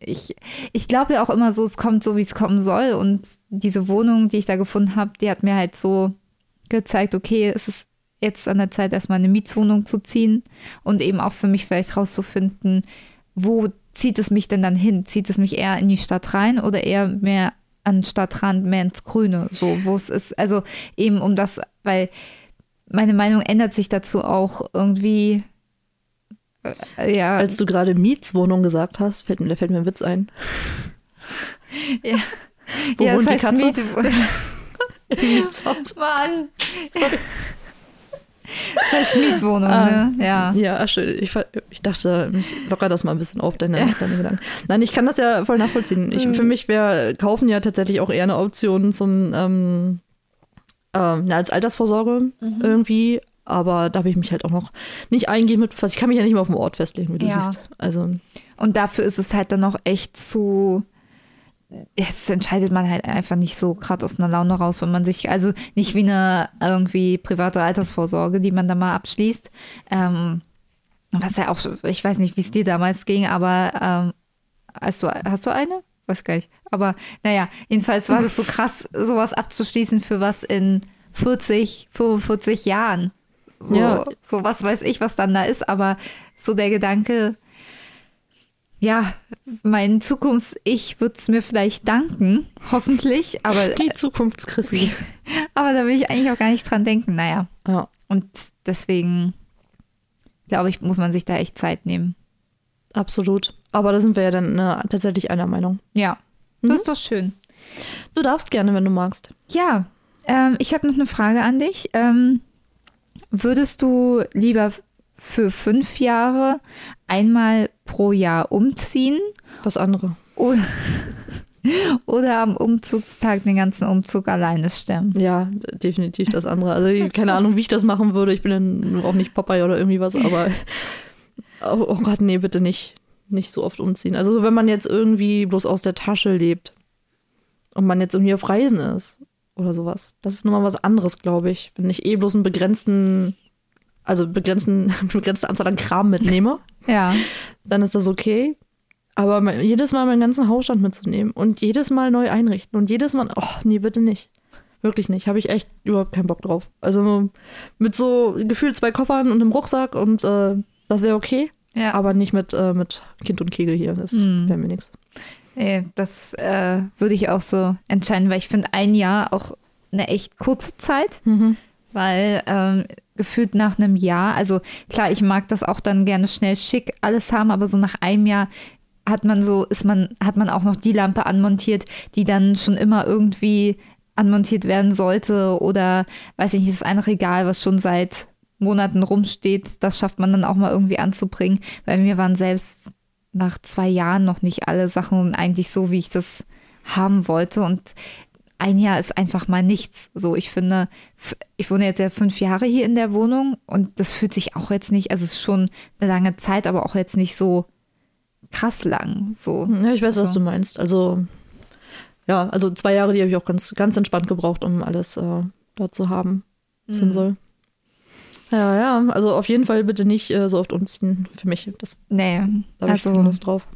ich, ich glaube ja auch immer so, es kommt so, wie es kommen soll. Und diese Wohnung, die ich da gefunden habe, die hat mir halt so gezeigt, okay, es ist jetzt an der Zeit, erstmal eine Mietswohnung zu ziehen und eben auch für mich vielleicht rauszufinden, wo zieht es mich denn dann hin? Zieht es mich eher in die Stadt rein oder eher mehr an den Stadtrand, mehr ins Grüne, so wo es ist. Also eben um das, weil meine Meinung ändert sich dazu auch irgendwie. Äh, ja. Als du gerade Mietswohnung gesagt hast, fällt mir, da fällt mir ein Witz ein. ja. Wo ja, wohnt die Katze? Mietwohnung. Mann. Das heißt Mietwohnung, ah, ne? Ja. Ja, schön. Ich, ich dachte, ich locker das mal ein bisschen auf, deine, deine Gedanken. Nein, ich kann das ja voll nachvollziehen. Ich, mhm. Für mich wäre Kaufen ja tatsächlich auch eher eine Option zum, ähm, ähm, als Altersvorsorge mhm. irgendwie. Aber da habe ich mich halt auch noch nicht eingehen mit befasst. Ich kann mich ja nicht mehr auf den Ort festlegen, wie du ja. siehst. Also. Und dafür ist es halt dann noch echt zu es entscheidet man halt einfach nicht so gerade aus einer Laune raus, wenn man sich, also nicht wie eine irgendwie private Altersvorsorge, die man da mal abschließt. Ähm, was ja auch, ich weiß nicht, wie es dir damals ging, aber ähm, hast, du, hast du eine? Weiß gar nicht. Aber naja, jedenfalls war das so krass, sowas abzuschließen für was in 40, 45 Jahren. So, ja. so was weiß ich, was dann da ist, aber so der Gedanke, ja, mein Zukunfts-Ich wird es mir vielleicht danken, hoffentlich, aber. Die Zukunftschrissi. aber da will ich eigentlich auch gar nicht dran denken, naja. Ja. Und deswegen, glaube ich, muss man sich da echt Zeit nehmen. Absolut. Aber da sind wir ja dann äh, tatsächlich einer Meinung. Ja, das mhm. ist doch schön. Du darfst gerne, wenn du magst. Ja, ähm, ich habe noch eine Frage an dich. Ähm, würdest du lieber für fünf Jahre einmal pro Jahr umziehen? Das andere. Oder, oder am Umzugstag den ganzen Umzug alleine stemmen? Ja, definitiv das andere. Also keine Ahnung, wie ich das machen würde. Ich bin dann auch nicht Popeye oder irgendwie was, aber oh, oh Gott, nee, bitte nicht. Nicht so oft umziehen. Also wenn man jetzt irgendwie bloß aus der Tasche lebt und man jetzt irgendwie auf Reisen ist oder sowas. Das ist nochmal was anderes, glaube ich. Wenn ich eh bloß einen begrenzten also begrenzten, begrenzte Anzahl an Kram mitnehme, ja. dann ist das okay. Aber jedes Mal meinen ganzen Hausstand mitzunehmen und jedes Mal neu einrichten und jedes Mal, oh, nee, bitte nicht. Wirklich nicht. Habe ich echt überhaupt keinen Bock drauf. Also mit so gefühlt zwei Koffern und einem Rucksack und äh, das wäre okay. Ja. Aber nicht mit, äh, mit Kind und Kegel hier. Das hm. wäre mir nichts. Nee, das äh, würde ich auch so entscheiden, weil ich finde ein Jahr auch eine echt kurze Zeit. Mhm weil ähm, gefühlt nach einem Jahr, also klar, ich mag das auch dann gerne schnell schick alles haben, aber so nach einem Jahr hat man so, ist man, hat man auch noch die Lampe anmontiert, die dann schon immer irgendwie anmontiert werden sollte oder weiß ich nicht, ist ein Regal, was schon seit Monaten rumsteht, das schafft man dann auch mal irgendwie anzubringen, weil mir waren selbst nach zwei Jahren noch nicht alle Sachen eigentlich so, wie ich das haben wollte. Und ein Jahr ist einfach mal nichts. So, ich finde, ich wohne jetzt ja fünf Jahre hier in der Wohnung und das fühlt sich auch jetzt nicht, also es ist schon eine lange Zeit, aber auch jetzt nicht so krass lang. So. Ja, ich weiß, so. was du meinst. Also, ja, also zwei Jahre, die habe ich auch ganz, ganz entspannt gebraucht, um alles äh, da zu haben, was mhm. soll. Ja, ja, also auf jeden Fall bitte nicht äh, so oft umziehen für mich. Das, nee, da habe also, ich Lust drauf.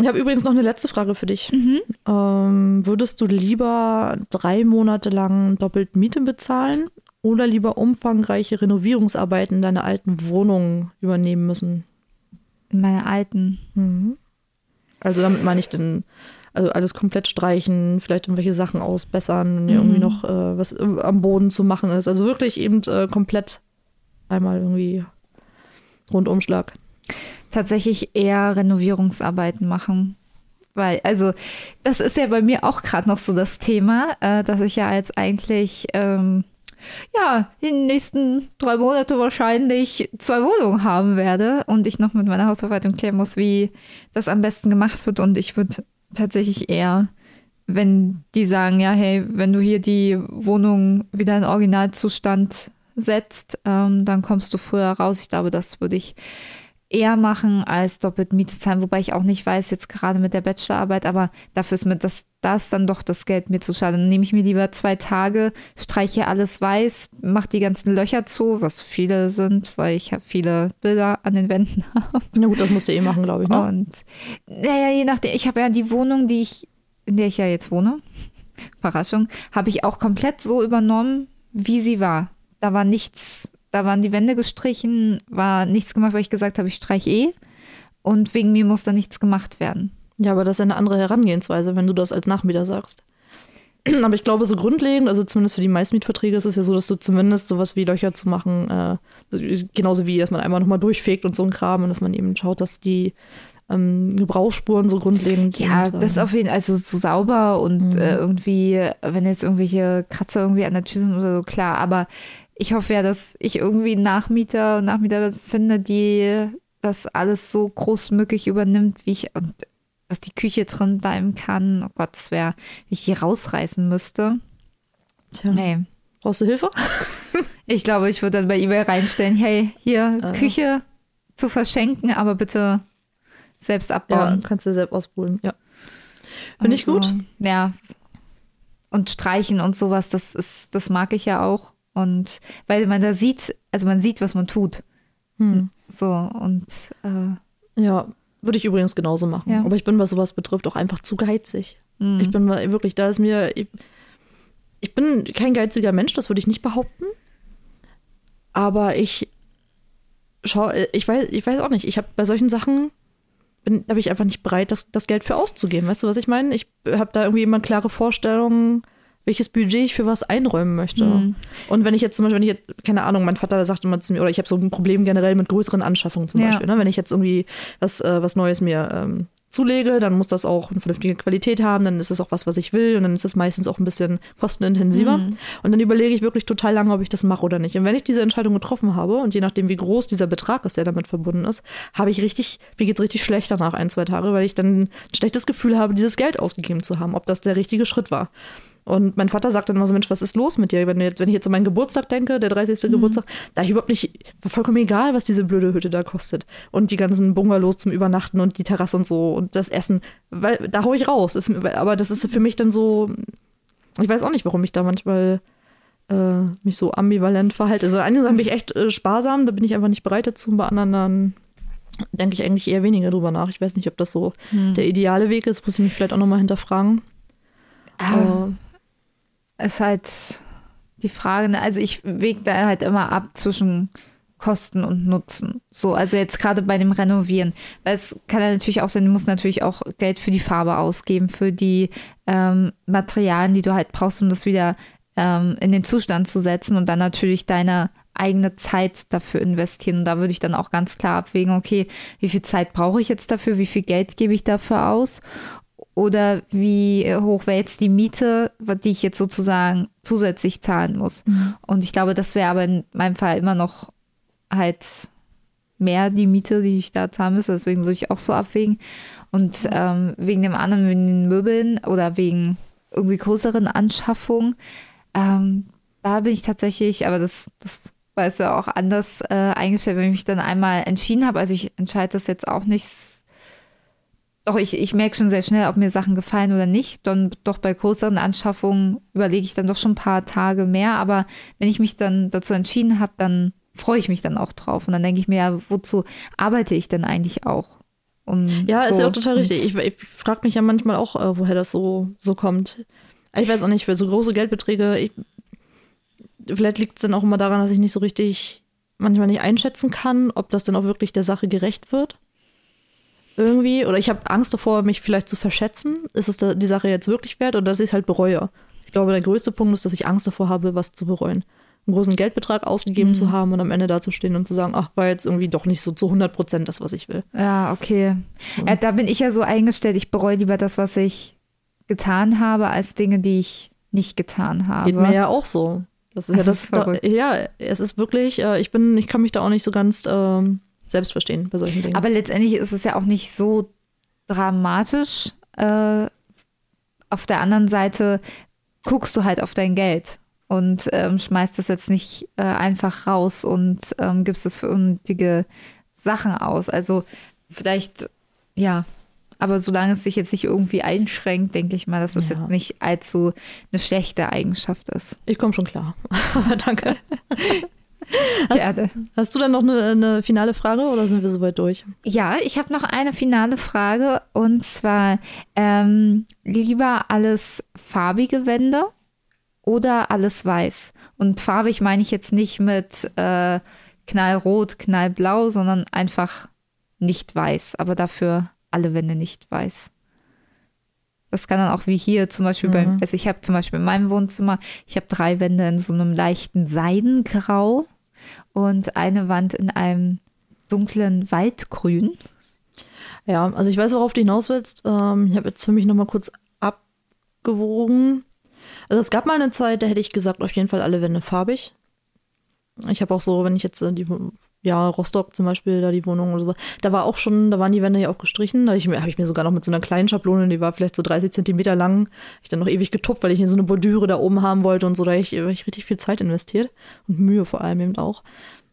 Ich habe übrigens noch eine letzte Frage für dich. Mhm. Ähm, würdest du lieber drei Monate lang doppelt Miete bezahlen oder lieber umfangreiche Renovierungsarbeiten in deiner alten Wohnung übernehmen müssen? In meiner alten. Mhm. Also damit meine ich den, also alles komplett streichen, vielleicht irgendwelche Sachen ausbessern, mhm. irgendwie noch äh, was am Boden zu machen ist. Also wirklich eben äh, komplett einmal irgendwie Rundumschlag tatsächlich eher Renovierungsarbeiten machen. Weil, also, das ist ja bei mir auch gerade noch so das Thema, äh, dass ich ja jetzt eigentlich, ähm, ja, in den nächsten drei Monate wahrscheinlich zwei Wohnungen haben werde und ich noch mit meiner Hausverwaltung klären muss, wie das am besten gemacht wird. Und ich würde tatsächlich eher, wenn die sagen, ja, hey, wenn du hier die Wohnung wieder in Originalzustand setzt, ähm, dann kommst du früher raus. Ich glaube, das würde ich eher machen als doppelt Miete zahlen, wobei ich auch nicht weiß, jetzt gerade mit der Bachelorarbeit, aber dafür ist mir das, das dann doch das Geld mir zu schade. Dann nehme ich mir lieber zwei Tage, streiche alles weiß, mache die ganzen Löcher zu, was viele sind, weil ich habe viele Bilder an den Wänden habe. Na gut, das musst du eh machen, glaube ich. Ne? Und naja, je nachdem, ich habe ja die Wohnung, die ich, in der ich ja jetzt wohne, Überraschung, habe ich auch komplett so übernommen, wie sie war. Da war nichts da waren die Wände gestrichen, war nichts gemacht, weil ich gesagt habe, ich streiche eh. Und wegen mir muss da nichts gemacht werden. Ja, aber das ist eine andere Herangehensweise, wenn du das als Nachmieter sagst. Aber ich glaube, so grundlegend, also zumindest für die Meistmietverträge ist es ja so, dass du zumindest sowas wie Löcher zu machen, äh, genauso wie, dass man einmal nochmal durchfegt und so ein Kram und dass man eben schaut, dass die ähm, Gebrauchsspuren so grundlegend ja, sind. Ja, das ist auf jeden Fall, also so sauber und mhm. äh, irgendwie, wenn jetzt irgendwelche Kratzer irgendwie an der Tür sind oder so, klar, aber ich hoffe ja, dass ich irgendwie Nachmieter und Nachmieter finde, die das alles so großmöglich übernimmt, wie ich und dass die Küche drin bleiben kann. Oh Gott, das wäre, wie ich die rausreißen müsste. Tja. Nee. Brauchst du Hilfe? ich glaube, ich würde dann bei eBay reinstellen, hey, hier uh. Küche zu verschenken, aber bitte selbst abbauen. Ja, kannst du selbst ausholen, ja. Finde also, ich gut. Ja. Und streichen und sowas, das ist, das mag ich ja auch. Und weil man da sieht, also man sieht, was man tut. Hm. So und äh, ja, würde ich übrigens genauso machen. Ja. Aber ich bin, was sowas betrifft, auch einfach zu geizig. Hm. Ich bin wirklich, da ist mir, ich, ich bin kein geiziger Mensch, das würde ich nicht behaupten. Aber ich schau, ich weiß, ich weiß auch nicht. Ich habe bei solchen Sachen bin, da bin ich einfach nicht bereit, das, das Geld für auszugeben. Weißt du, was ich meine? Ich habe da irgendwie immer klare Vorstellungen, welches Budget ich für was einräumen möchte. Mhm. Und wenn ich jetzt zum Beispiel, wenn ich jetzt, keine Ahnung, mein Vater sagt immer zu mir, oder ich habe so ein Problem generell mit größeren Anschaffungen zum ja. Beispiel, ne? wenn ich jetzt irgendwie was, äh, was Neues mir ähm, zulege, dann muss das auch eine vernünftige Qualität haben, dann ist es auch was, was ich will und dann ist es meistens auch ein bisschen kostenintensiver. Mhm. Und dann überlege ich wirklich total lange, ob ich das mache oder nicht. Und wenn ich diese Entscheidung getroffen habe und je nachdem, wie groß dieser Betrag ist, der damit verbunden ist, habe ich richtig, mir geht es richtig schlecht danach ein, zwei Tage, weil ich dann ein schlechtes Gefühl habe, dieses Geld ausgegeben zu haben, ob das der richtige Schritt war. Und mein Vater sagt dann immer so, Mensch, was ist los mit dir? Wenn, jetzt, wenn ich jetzt an meinen Geburtstag denke, der 30. Mhm. Geburtstag, da ich überhaupt nicht, war vollkommen egal, was diese blöde Hütte da kostet. Und die ganzen Bungalows zum Übernachten und die Terrasse und so und das Essen, weil da hau ich raus. Ist, aber das ist für mich dann so, ich weiß auch nicht, warum ich da manchmal äh, mich so ambivalent verhalte. Also einige Sachen bin ich echt äh, sparsam, da bin ich einfach nicht bereit dazu, bei anderen dann denke ich eigentlich eher weniger drüber nach. Ich weiß nicht, ob das so hm. der ideale Weg ist, muss ich mich vielleicht auch nochmal hinterfragen. Ah, ist halt die Frage, ne? also ich wege da halt immer ab zwischen Kosten und Nutzen. So, also jetzt gerade bei dem Renovieren. Weil es kann ja natürlich auch sein, du musst natürlich auch Geld für die Farbe ausgeben, für die ähm, Materialien, die du halt brauchst, um das wieder ähm, in den Zustand zu setzen und dann natürlich deine eigene Zeit dafür investieren. Und da würde ich dann auch ganz klar abwägen, okay, wie viel Zeit brauche ich jetzt dafür, wie viel Geld gebe ich dafür aus oder wie hoch wäre jetzt die Miete, die ich jetzt sozusagen zusätzlich zahlen muss. Mhm. Und ich glaube, das wäre aber in meinem Fall immer noch halt mehr die Miete, die ich da zahlen müsste. Deswegen würde ich auch so abwägen. Und ähm, wegen dem anderen, wegen den Möbeln oder wegen irgendwie größeren Anschaffungen, ähm, da bin ich tatsächlich, aber das, das weißt du auch anders äh, eingestellt, wenn ich mich dann einmal entschieden habe. Also ich entscheide das jetzt auch nicht doch, ich, ich merke schon sehr schnell, ob mir Sachen gefallen oder nicht. Dann doch bei größeren Anschaffungen überlege ich dann doch schon ein paar Tage mehr. Aber wenn ich mich dann dazu entschieden habe, dann freue ich mich dann auch drauf. Und dann denke ich mir, ja, wozu arbeite ich denn eigentlich auch? Um ja, so. ist ja auch total richtig. Ich, ich frage mich ja manchmal auch, äh, woher das so, so kommt. Ich weiß auch nicht, für so große Geldbeträge, ich, vielleicht liegt es dann auch immer daran, dass ich nicht so richtig manchmal nicht einschätzen kann, ob das dann auch wirklich der Sache gerecht wird irgendwie, oder ich habe Angst davor, mich vielleicht zu verschätzen. Ist es da, die Sache jetzt wirklich wert oder dass ich es halt bereue? Ich glaube, der größte Punkt ist, dass ich Angst davor habe, was zu bereuen. Einen großen Geldbetrag ausgegeben mhm. zu haben und am Ende dazustehen und zu sagen, ach, war jetzt irgendwie doch nicht so zu 100 Prozent das, was ich will. Ja, okay. Ja. Ja, da bin ich ja so eingestellt, ich bereue lieber das, was ich getan habe, als Dinge, die ich nicht getan habe. Geht mir ja auch so. Das ist das ja das. Ist da, ja, es ist wirklich, äh, ich bin, ich kann mich da auch nicht so ganz ähm, selbst verstehen bei solchen Dingen. Aber letztendlich ist es ja auch nicht so dramatisch. Äh, auf der anderen Seite guckst du halt auf dein Geld und ähm, schmeißt das jetzt nicht äh, einfach raus und ähm, gibst es für unnötige Sachen aus. Also vielleicht, ja, aber solange es sich jetzt nicht irgendwie einschränkt, denke ich mal, dass es ja. jetzt nicht allzu eine schlechte Eigenschaft ist. Ich komme schon klar. Danke. Hast, hast, du dann noch eine, eine, finale Frage oder sind wir soweit durch? Ja, ich habe noch eine finale Frage und zwar ähm, lieber alles farbige Wände oder alles weiß? Und farbig meine ich jetzt nicht mit äh, knallrot, knallblau, sondern einfach nicht weiß, aber dafür alle Wände nicht weiß. Das kann dann auch wie hier zum Beispiel mhm. beim, also ich habe zum Beispiel in meinem Wohnzimmer, ich habe drei Wände in so einem leichten Seidengrau und eine Wand in einem dunklen Waldgrün. Ja, also ich weiß, worauf du hinaus willst. Ähm, ich habe jetzt für mich nochmal kurz abgewogen. Also es gab mal eine Zeit, da hätte ich gesagt, auf jeden Fall alle Wände farbig. Ich habe auch so, wenn ich jetzt äh, die ja, Rostock zum Beispiel, da die Wohnung oder so. Da war auch schon, da waren die Wände ja auch gestrichen. Da habe ich, hab ich, mir sogar noch mit so einer kleinen Schablone, die war vielleicht so 30 Zentimeter lang, ich dann noch ewig getupft, weil ich hier so eine Bordüre da oben haben wollte und so. Da habe ich, hab ich richtig viel Zeit investiert und Mühe vor allem eben auch.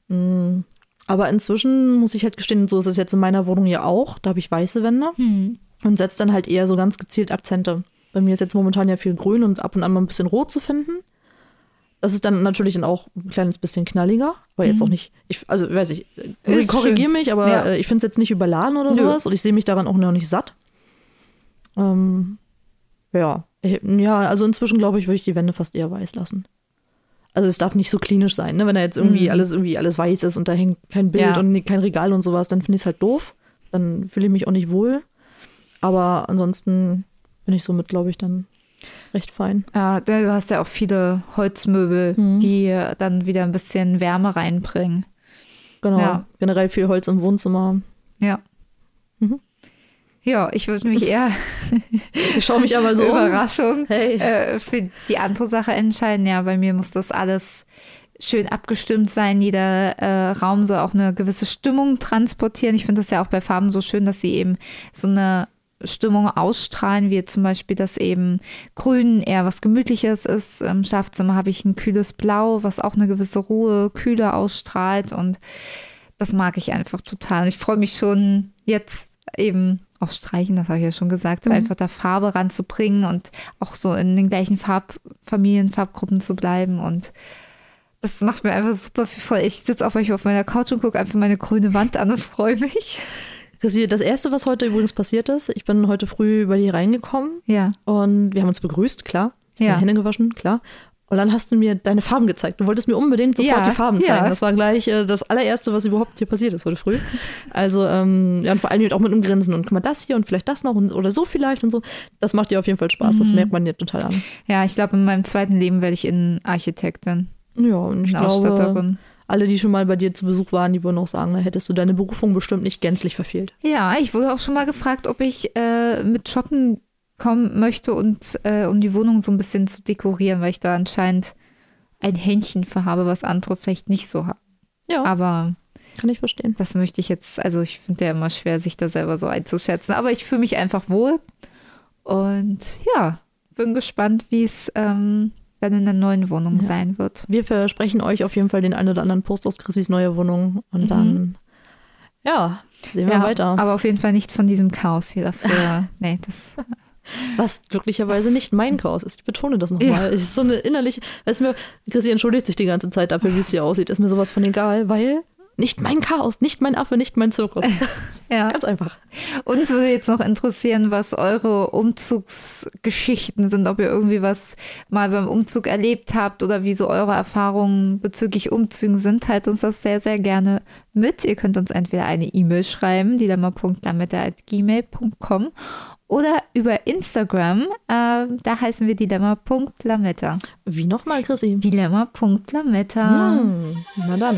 Mm. Aber inzwischen muss ich halt gestehen, so ist es jetzt in meiner Wohnung ja auch. Da habe ich weiße Wände hm. und setze dann halt eher so ganz gezielt Akzente. Bei mir ist jetzt momentan ja viel grün und ab und an mal ein bisschen rot zu finden. Das ist dann natürlich dann auch ein kleines bisschen knalliger, aber jetzt mhm. auch nicht, ich, also weiß ich, ich korrigiere mich, aber ja. Äh, ich finde es jetzt nicht überladen oder sowas und ich sehe mich daran auch noch nicht satt. Ähm, ja, Ja, also inzwischen glaube ich, würde ich die Wände fast eher weiß lassen. Also es darf nicht so klinisch sein, ne? Wenn da jetzt irgendwie mhm. alles irgendwie alles weiß ist und da hängt kein Bild ja. und kein Regal und sowas, dann finde ich es halt doof. Dann fühle ich mich auch nicht wohl. Aber ansonsten bin ich somit, glaube ich, dann recht fein. Ja, du hast ja auch viele Holzmöbel, mhm. die dann wieder ein bisschen Wärme reinbringen. Genau. Ja. Generell viel Holz im Wohnzimmer. Ja. Mhm. Ja, ich würde mich eher ich schaue mich aber so Überraschung hey. äh, für die andere Sache entscheiden. Ja, bei mir muss das alles schön abgestimmt sein. Jeder äh, Raum soll auch eine gewisse Stimmung transportieren. Ich finde das ja auch bei Farben so schön, dass sie eben so eine Stimmung ausstrahlen, wie zum Beispiel, dass eben Grün eher was Gemütliches ist. Im Schlafzimmer habe ich ein kühles Blau, was auch eine gewisse Ruhe, Kühle ausstrahlt und das mag ich einfach total. Und ich freue mich schon jetzt eben auf Streichen, das habe ich ja schon gesagt, mhm. einfach da Farbe ranzubringen und auch so in den gleichen Farbfamilien, Farbgruppen zu bleiben und das macht mir einfach super viel voll. Ich sitze auch manchmal auf meiner Couch und gucke einfach meine grüne Wand an und freue mich. Das erste, was heute übrigens passiert ist, ich bin heute früh bei dir reingekommen. Ja. Und wir haben uns begrüßt, klar. Ich ja. Hände gewaschen, klar. Und dann hast du mir deine Farben gezeigt. Du wolltest mir unbedingt sofort ja, die Farben zeigen. Ja. Das war gleich äh, das allererste, was überhaupt hier passiert ist heute früh. Also, ähm, ja, und vor allem auch mit einem Grinsen. Und guck mal, das hier und vielleicht das noch und, oder so vielleicht und so. Das macht dir auf jeden Fall Spaß. Mhm. Das merkt man dir total an. Ja, ich glaube, in meinem zweiten Leben werde ich Innenarchitektin. Ja, und ich glaube, alle, die schon mal bei dir zu Besuch waren, die würden auch sagen, da hättest du deine Berufung bestimmt nicht gänzlich verfehlt. Ja, ich wurde auch schon mal gefragt, ob ich äh, mit Shoppen kommen möchte und äh, um die Wohnung so ein bisschen zu dekorieren, weil ich da anscheinend ein Händchen für habe, was andere vielleicht nicht so haben. Ja. Aber kann ich verstehen. Das möchte ich jetzt, also ich finde ja immer schwer, sich da selber so einzuschätzen, aber ich fühle mich einfach wohl. Und ja, bin gespannt, wie es ähm, dann in der neuen Wohnung ja. sein wird. Wir versprechen euch auf jeden Fall den einen oder anderen Post aus Chrissys neue Wohnung und mhm. dann, ja, sehen wir ja, weiter. Aber auf jeden Fall nicht von diesem Chaos hier dafür. nee, das. Was glücklicherweise Was? nicht mein Chaos ist. Ich betone das nochmal. Ja. Es ist so eine innerliche, es mir, Chrissy entschuldigt sich die ganze Zeit dafür, wie es hier aussieht. Ist mir sowas von egal, weil nicht mein Chaos, nicht mein Affe, nicht mein Zirkus. ja. Ganz einfach. Uns würde jetzt noch interessieren, was eure Umzugsgeschichten sind, ob ihr irgendwie was mal beim Umzug erlebt habt oder wie so eure Erfahrungen bezüglich Umzügen sind. Teilt uns das sehr, sehr gerne mit. Ihr könnt uns entweder eine E-Mail schreiben, dilemma.lametta.gmail.com oder über Instagram. Äh, da heißen wir dilemma.lametta. Wie nochmal, Chrissy? Dilemma.lametta. Hm, na dann.